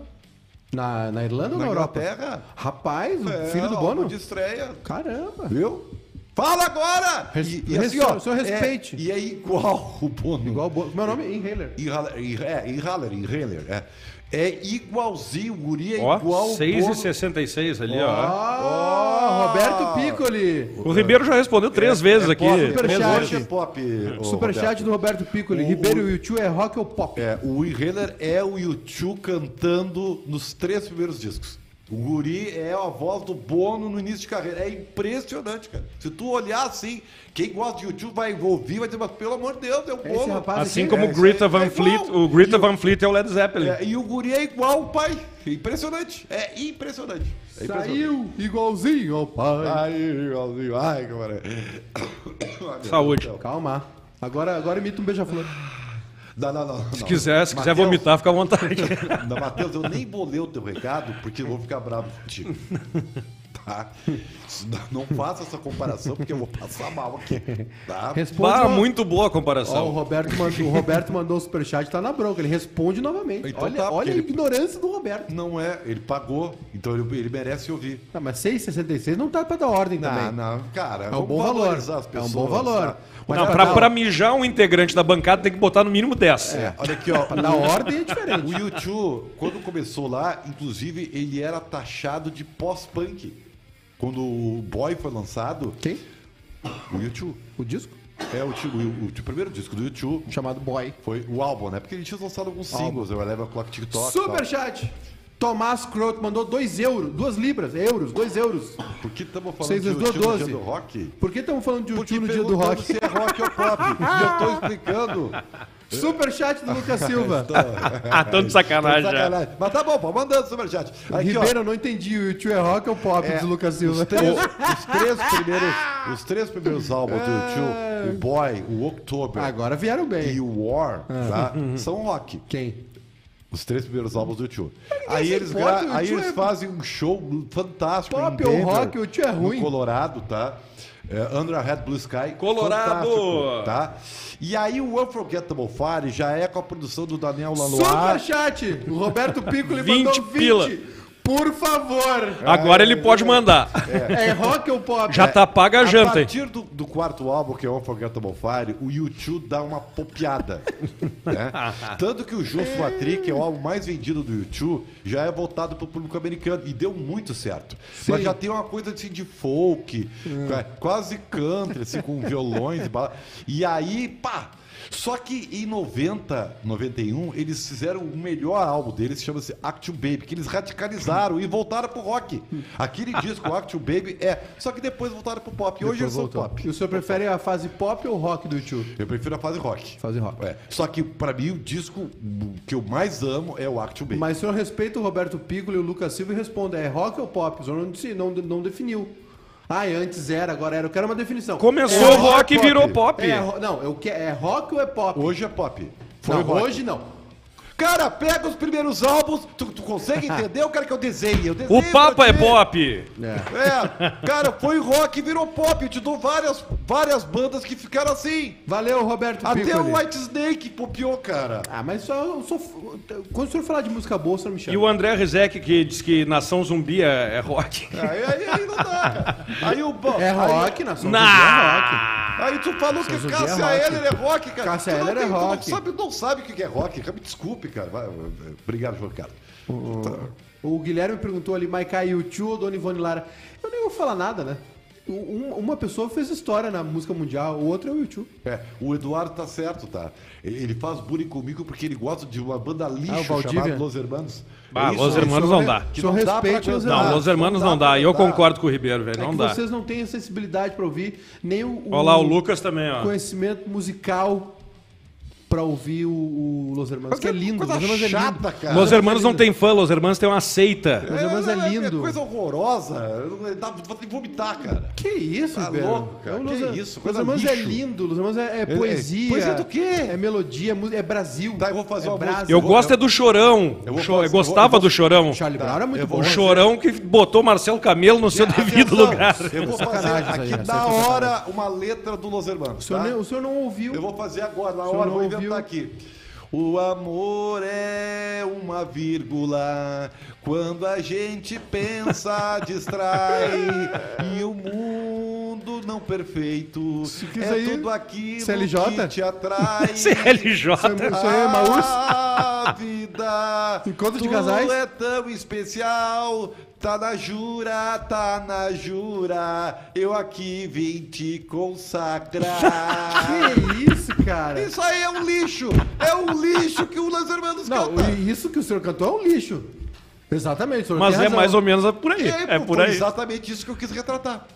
Na, na Irlanda ou Na na Europa? Inglaterra. Rapaz, o É, filho do Bono? de estreia. Caramba. Viu? Fala agora! Res- E, e assim, ó, senhor respeite. É, e é igual o Bono. Igual o Bono. Meu nome é Inhaler. Inhaler, é, Inhaler, Inhaler, é. É igualzinho, o guri é Ó, igual o 6,66 ali, ó. Ah, Roberto Piccoli. O Ribeiro já respondeu três vezes aqui. Pop, Superchat. É pop. ô, Superchat Roberto. do Roberto Piccoli. O- Ribeiro o- e o tio é rock ou pop? É, o Inhaler é o YouTube cantando nos três primeiros discos. O guri é a voz do Bono no início de carreira. É impressionante, cara. Se tu olhar assim, quem gosta de YouTube vai ouvir, vai dizer, mas pelo amor de Deus, é o Esse Bono. rapaz Assim aqui, como É, Greta Van é Fleet, o Greta Van Fleet é o Led Zeppelin. É, e o guri é igual o pai. Impressionante. É impressionante. É impressionante. Saiu igualzinho ao pai. Aí, igualzinho. Ai, camarada. Saúde. Calma. Agora, agora imita um beija-flor. Não, não, não. Se quiser, se quiser vomitar, fica à vontade. Não, Matheus, eu nem vou ler o teu recado porque eu vou ficar bravo contigo. Tá? Não faça essa comparação porque eu vou passar mal aqui. Tá? Responde. Bah, uma- muito boa a Ó, o, comparação. Roberto mandou, o Roberto mandou o superchat, tá na bronca. Ele responde novamente. Então olha tá, olha a ele- ignorância do Roberto. Não é, ele pagou, então ele, ele merece ouvir. Ah, mas 6,66 não tá pra dar ordem Não, também. não, cara. É um bom valor. as É um pessoas, bom valor. tá? Mas Não, pra pra, pra mijar um integrante da bancada tem que botar no mínimo 10. É, olha aqui, ó. Na ordem é diferente. O YouTube, quando começou lá, inclusive, ele era taxado de pós-punk. Quando o Boy foi lançado, Quem? o YouTube. O disco? É o, o, o, o primeiro disco do YouTube Chamado Boy. foi o álbum, né? Porque ele tinha lançado alguns singles, o Eleven O'Clock TikTok. e tal. Superchat! Tomás Croto mandou 2 euros, 2 libras, euros, 2 euros. Por que estamos falando Seis de YouTube no dia do rock? Por que estamos falando de YouTube no dia do rock? se é rock ou pop. e eu tô explicando. Super chat do Lucas Silva. Ah, tão de sacanagem já. Sacanagem. Mas tá bom, pô, mandando superchat. Aqui, ó. Ribeiro, eu não entendi. O tio é rock ou pop, É, diz o Lucas Silva. Os três, os três primeiros, os três primeiros álbuns do YouTube, o Boy, o October Agora vieram bem. e o War, tá? são rock. Quem? Os três primeiros álbuns do Tio. Aí eles, gra- aí eles é- fazem um show fantástico Pop em ou Denver, rock, o Tio é ruim. No Colorado, tá? É, Under a Red Blue Sky. Colorado! Tá? E aí o Unforgettable Fire já é com a produção do Daniel Lalois. Superchat! O Roberto Piccoli 20 mandou 20. pila. Por favor. Agora ele pode mandar. É rock ou pop? Já tá paga a A janta. hein? partir do, do quarto álbum, que é o Unforgettable Fire, o YouTube dá uma popiada. né? Tanto que o Joshua Tree, que é o álbum mais vendido do YouTube, já é voltado para o público americano. E deu muito certo. Mas já tem uma coisa assim de folk, qua- quase country, assim, com violões e bala. E aí, pá! Só que em 90, 91, eles fizeram o melhor álbum deles, chama-se Action Baby, que eles radicalizaram e voltaram pro rock. Aquele disco, Action Baby, é. Só que depois voltaram pro pop. E hoje são Voltou. pop. E o senhor prefere a fase pop ou rock do YouTube? Eu prefiro a fase rock. Fase rock. É. Só que, pra mim, o disco que eu mais amo é o Action Baby. Mas o senhor respeita o Roberto Piccoli e o Lucas Silva e responde, é rock ou pop? O senhor não, não, não definiu. Ah, antes era, agora era. Eu quero uma definição. Começou É rock rock e pop. virou pop. É, não, eu que, é rock ou é pop? Hoje é pop. Foi não, rock. hoje não. Cara, pega os primeiros álbuns. Tu, tu consegue entender? Eu quero que eu desenhe. Eu desenho O Papa é pop. É, cara, foi rock e virou pop. Eu te dou várias, várias bandas que ficaram assim. Valeu, Roberto Até Piccoli. o White Snake popiou, cara. Ah, mas só, só- Quando o senhor falar de música boa, o senhor me chama. E o André Rizek, que diz que Nação Zumbi é, é rock. Aí, aí, aí não dá, cara. Aí o. É aí- rock, nação Nah. Zumbi é rock. Aí tu falou que Zumbi é Cássia rock. Eller é rock, cara. Cássia Tu não Eller é tem- tu rock. Não sabe, não sabe o que é rock. Me desculpe, cara. Vai, Obrigado, João Ricardo. O Guilherme perguntou ali, Maiká e o tio ou Dona Ivone Lara? Eu nem vou falar nada, né? Um- uma pessoa fez história na música mundial, o outro é o YouTube. É, o Eduardo tá certo, tá? Ele, ele faz bullying comigo porque ele gosta de uma banda Ah, o lixo Valdívia? chamada Los Hermanos. É isso, Los Hermanos não não é- dá. que não dá respeite os aguentar. Não, Los Hermanos não dá. E eu concordo com o Ribeiro, velho. É Não que dá. vocês não têm a sensibilidade pra ouvir, nem o, o Olha lá, o Lucas também, ó. conhecimento musical pra ouvir o, o Los Hermanos, que é lindo. Coisa Los Hermanos é chata, lindo. cara. Los Hermanos não tem fã, Los Hermanos tem uma seita. Los Hermanos é lindo. coisa horrorosa. Dá vontade de vomitar, cara. Que isso, Tá Ribeiro? louco, cara. É o Que Los- isso, Los coisa Hermanos é lixo. lindo, Los Hermanos é, é poesia. poesia do quê? É melodia, é mu- é Brasil. Tá, eu vou fazer é uma música. Eu vou- gosto é do Chorão. Eu vou Cho- Eu fazer- gostava eu vou- do Chorão. Charlie Brown era muito eu vou bom. O Chorão que botou Marcelo Camelo no seu devido Atenção, lugar. Eu vou fazer Sacanagem isso aí, aqui essa é sacanagem. hora uma letra do Los Hermanos. O senhor, tá? nem- o senhor não ouviu. Eu vou fazer agora, na senhor hora, não vou inventar ouviu? aqui. O amor é uma vírgula. Quando a gente pensa, distrai. E o mundo não perfeito é aí- tudo aquilo CLJ? que te atrai. CLJ. Isso aí é Maús? A vida Encontro de casais? é tão especial. Tá na jura, tá na jura. Eu aqui vim te consagrar. Que isso, cara? Isso aí é um lixo! É um lixo que o Los Hermanos Não, canta! isso que o senhor cantou é um lixo. Exatamente, o senhor Mas tem é razão. mais ou menos por aí. É, É por foi aí. exatamente isso que eu quis retratar.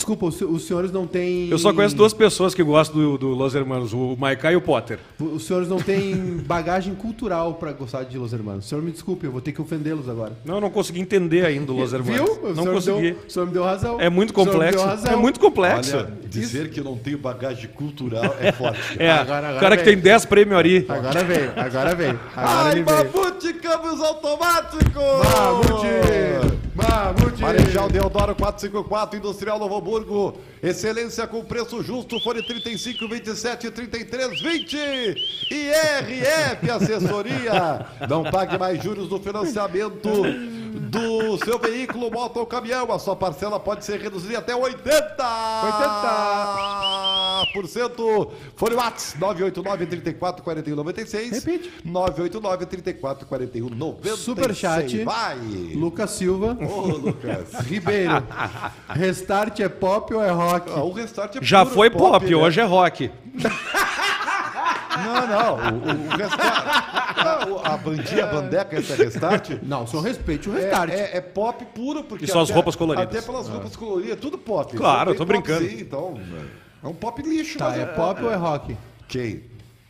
Desculpa, os, senhores não têm... Eu só conheço duas pessoas que gostam do, do Los Hermanos, o Maiká e o Potter. Os senhores não têm bagagem cultural pra gostar de Los Hermanos. O senhor me desculpe, eu vou ter que ofendê-los agora. Não, eu não consegui entender ainda o Los Hermanos. Viu? O Não senhor consegui. Deu, o senhor me deu razão. É muito O senhor me complexo. deu razão. É muito complexo. Olha, dizer que eu não tenho bagagem cultural é forte. é, Agora- agora o cara que vem. tem 10 prêmios ali. Agora veio, agora veio. Agora Ai, ele veio. Mamute Câmbios Automáticos! Mamute! Mamute! Marechal Deodoro 454, Industrial Novo Hamburgo. Excelência com preço justo, fone 35, 27, 33, 20. IRF Assessoria. Não pague mais juros do financiamento do seu veículo, moto ou caminhão. A sua parcela pode ser reduzida até 80. 80%. Fone Whats 989 34 41 96. Repite. 989 34 41 96. Superchat. Vai. Lucas Silva. Ô, Lucas. Ribeiro. Restart é pop ou é rock? Ah, o restart é Já puro foi pop, né? hoje é rock. Não, não. O, o, o restart. Não, a bandinha, a bandeca, esse é restart. Não, só respeite o É, restart. é- é pop puro, porque. E as até- roupas coloridas. Até pelas roupas coloridas, tudo pop. Claro, Só eu tô brincando. Sim, então, é um pop lixo. Tá, mas é pop ou é rock? Quem?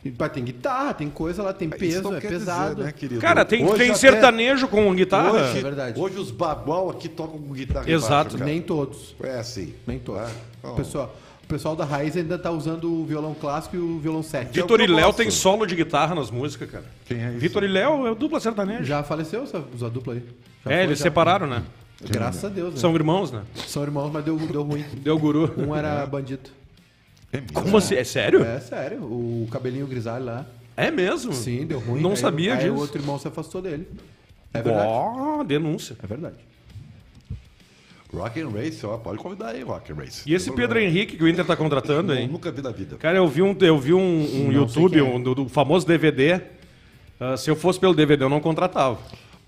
E, Mas tem guitarra, tem coisa lá, tem peso, é pesado. dizer, né, querido? Cara, tem, Hoje tem até- sertanejo com guitarra. Hoje, É verdade. hoje os babão aqui tocam com guitarra Exato. embaixo. Nem todos. É assim. Nem todos. É, então, O pessoal, o pessoal da raiz ainda tá usando o violão clássico e o violão 7. Que é o Vitor que e Léo tem solo de guitarra nas músicas, cara. Quem é isso? Vitor e Léo é o dupla sertanejo. Já faleceu essa, essa dupla aí? Já é, foi, eles já. separaram, né? Graças a Deus, né? São irmãos, né? São irmãos, mas deu, deu ruim. Deu guru. Um era bandido. É? Como assim? É sério? É sério, o cabelinho grisalho lá. É mesmo? Sim, deu ruim. Não Aí- sabia aí disso. o outro irmão se afastou dele. É verdade. Ó, denúncia. É verdade. Rock and Race, ó, pode convidar aí, Rock and Race. E esse Pedro problema. Henrique que o Inter tá contratando, hein? Nunca vi na vida. Cara, eu vi um, eu vi um, um YouTube é. um, do, do famoso DVD. Ah, se eu fosse pelo DVD, eu não contratava.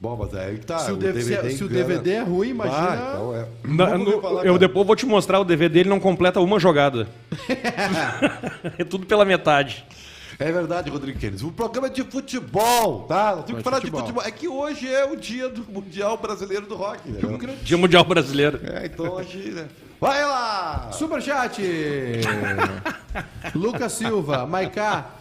Bom, mas é aí tá. se o, DVD, se, se o. DVD é ruim, imagina. Ah, então é. Na- no- falar, eu cara. depois vou te mostrar o DVD, ele não completa uma jogada. é tudo pela metade. É verdade, Rodrigo Keynes. O programa é de futebol, tá? Nós temos que falar futebol. de futebol. É que hoje é o dia do Mundial Brasileiro do Rock. Né? Dia Mundial Brasileiro. É, então hoje, né? Vai lá! Superchat! Lucas Silva, Maiká.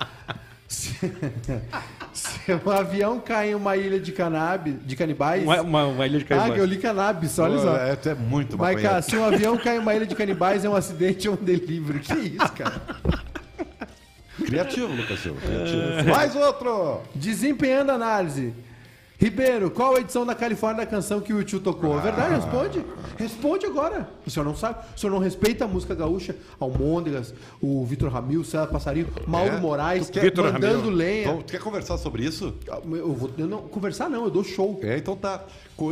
Um avião cai em uma ilha de cannabis, de canibais. Uma, uma, uma ilha de ah, que eu canibais. li cannabis, olha só. É, é muito Maiká, maconheiro. se um avião cai em uma ilha de canibais, é um acidente ou um delivery. Que isso, cara? Criativo, Lucas Silva. Criativo. Mais outro! Desempenhando a análise. Ribeiro, qual a edição da Califórnia da canção que o tio tocou? É verdade, responde. Responde agora. O senhor não sabe? O senhor não respeita a música gaúcha? Almôndegas, o Vitor Ramil, César Passarinho, Mauro É? Moraes, quer- Vitor mandando Ramil. lenha. Então, tu quer conversar sobre isso? Eu vou eu não, conversar não, eu dou show. É, então tá.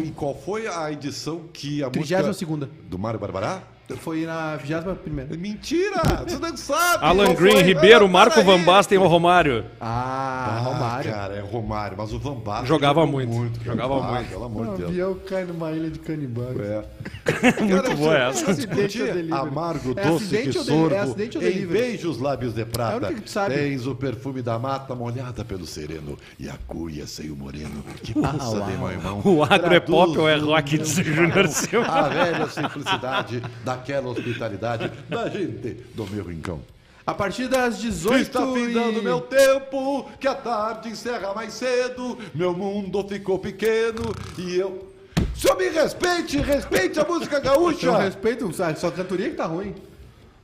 E qual foi a edição que a Trigésima música... segunda. Do Mário Barbará? Foi na 21 primeira. Mentira! Você não sabe! Alan Green, foi? Ribeiro, Ah, Marco. Van Basten ou Romário. Ah, Ah, Romário. cara, é Romário. Mas o Van Basten Jogava muito, cara. jogava Ah, muito. Pelo amor O de Deus. avião cai numa ilha de canibais. É. Muito boa essa. Acidente? Amargo, É doce acidente ou deli- é sorvo, acidente ou em delivery? beijos lábios de É prata. única que tu sabe. Tens o perfume da mata molhada pelo sereno e a cuia sem o moreno que pulsa de meu irmão. O agro é pop ou é o rock, o irmão Júnior Silva. A velha simplicidade daquela hospitalidade da gente do meu rincão. A partir das 18 Está findando e... meu tempo, que a tarde encerra mais cedo, meu mundo ficou pequeno e eu. Senhor, me respeite, respeite a música gaúcha! Eu respeito, só a cantoria que tá ruim.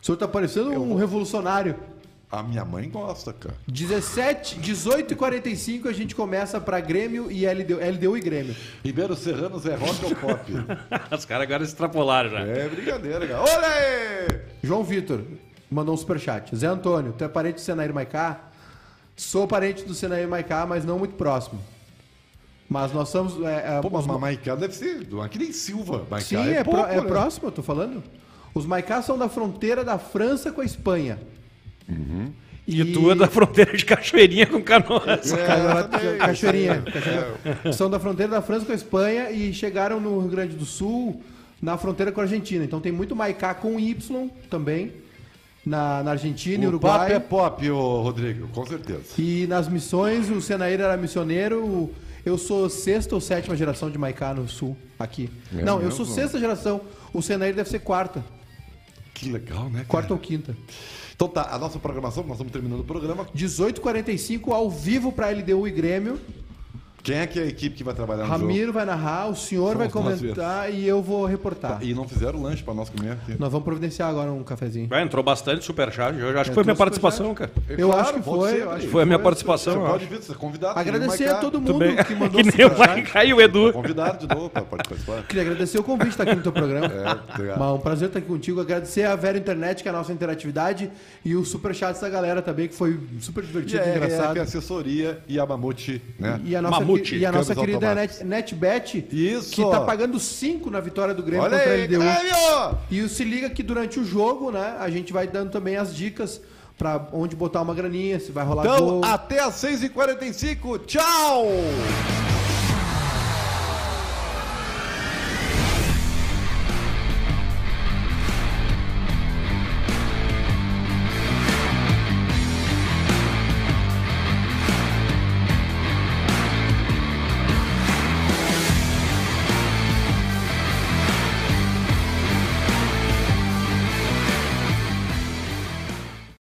O senhor tá parecendo um revolucionário. A minha mãe gosta, cara. 17, 18 e 45 a gente começa pra Grêmio e LDU, LDU e Grêmio. Ribeiro Serranos é rock ou pop? Os caras agora extrapolaram já. é brincadeira, cara. Olha aí! João Vitor mandou um superchat. Zé Antônio, tu é parente do Senair Maicá? Sou parente do Senair Maicá, mas não muito próximo. Mas nós somos... É, é, Pô, mas os- uma Maicá deve ser. Não é que nem Silva. Maicá Sim, é, é, pouco, pró- é né? próximo, eu tô falando. Os Maicá são da fronteira da França com a Espanha. E tu é da fronteira de Cachoeirinha com Canoas. É, Ca- também, Cachoeirinha. aí. Cachoeirinha. São da fronteira da França com a Espanha e chegaram no Rio Grande do Sul, na fronteira com a Argentina. Então tem muito Maicá com Y também, na, na Argentina e Uruguai. papo é pop, ô Rodrigo, com certeza. E nas missões, o Senaíra era missioneiro. Eu sou sexta ou sétima geração de Maicá no Sul, aqui. É Não, eu sou sexta geração. O Senaíra deve ser quarta. Que legal, né? cara? Quarta ou quinta. Então tá, a nossa programação, nós estamos terminando o programa. 18h45 ao vivo para LDU e Grêmio. Quem é que é a equipe que vai trabalhar no jogo? Ramiro vai narrar, o senhor vai comentar e eu vou reportar. E não fizeram lanche pra nós comer aqui. Nós vamos providenciar agora um cafezinho. Vai, entrou bastante superchat. Eu acho que foi Entrou minha participação, cara. Eu acho que foi, eu acho que Foi a minha Você participação, eu pode acho. vir, você é convidado. Agradecer a todo mundo que mandou Que nem o superchat. Maiká e o Edu. Convidado de novo pra pode participar. Queria agradecer o convite de estar aqui no teu programa. É, obrigado. Mas um prazer estar aqui contigo. Agradecer a Vera Internet, que é a nossa interatividade, e o superchat da galera também, que foi super E divertido, é, é, engraçado. que a assessoria e a Mamute, né? E a nossa, Mamute, e a nossa querida. Net, NetBet, Isso. que tá pagando 5 na vitória do Grêmio Olha contra aí, a LDU. Grêmio! E se liga que durante o jogo, né, a gente vai dando também as dicas pra onde botar uma graninha, se vai rolar Então, gol. até às 6h45. Tchau!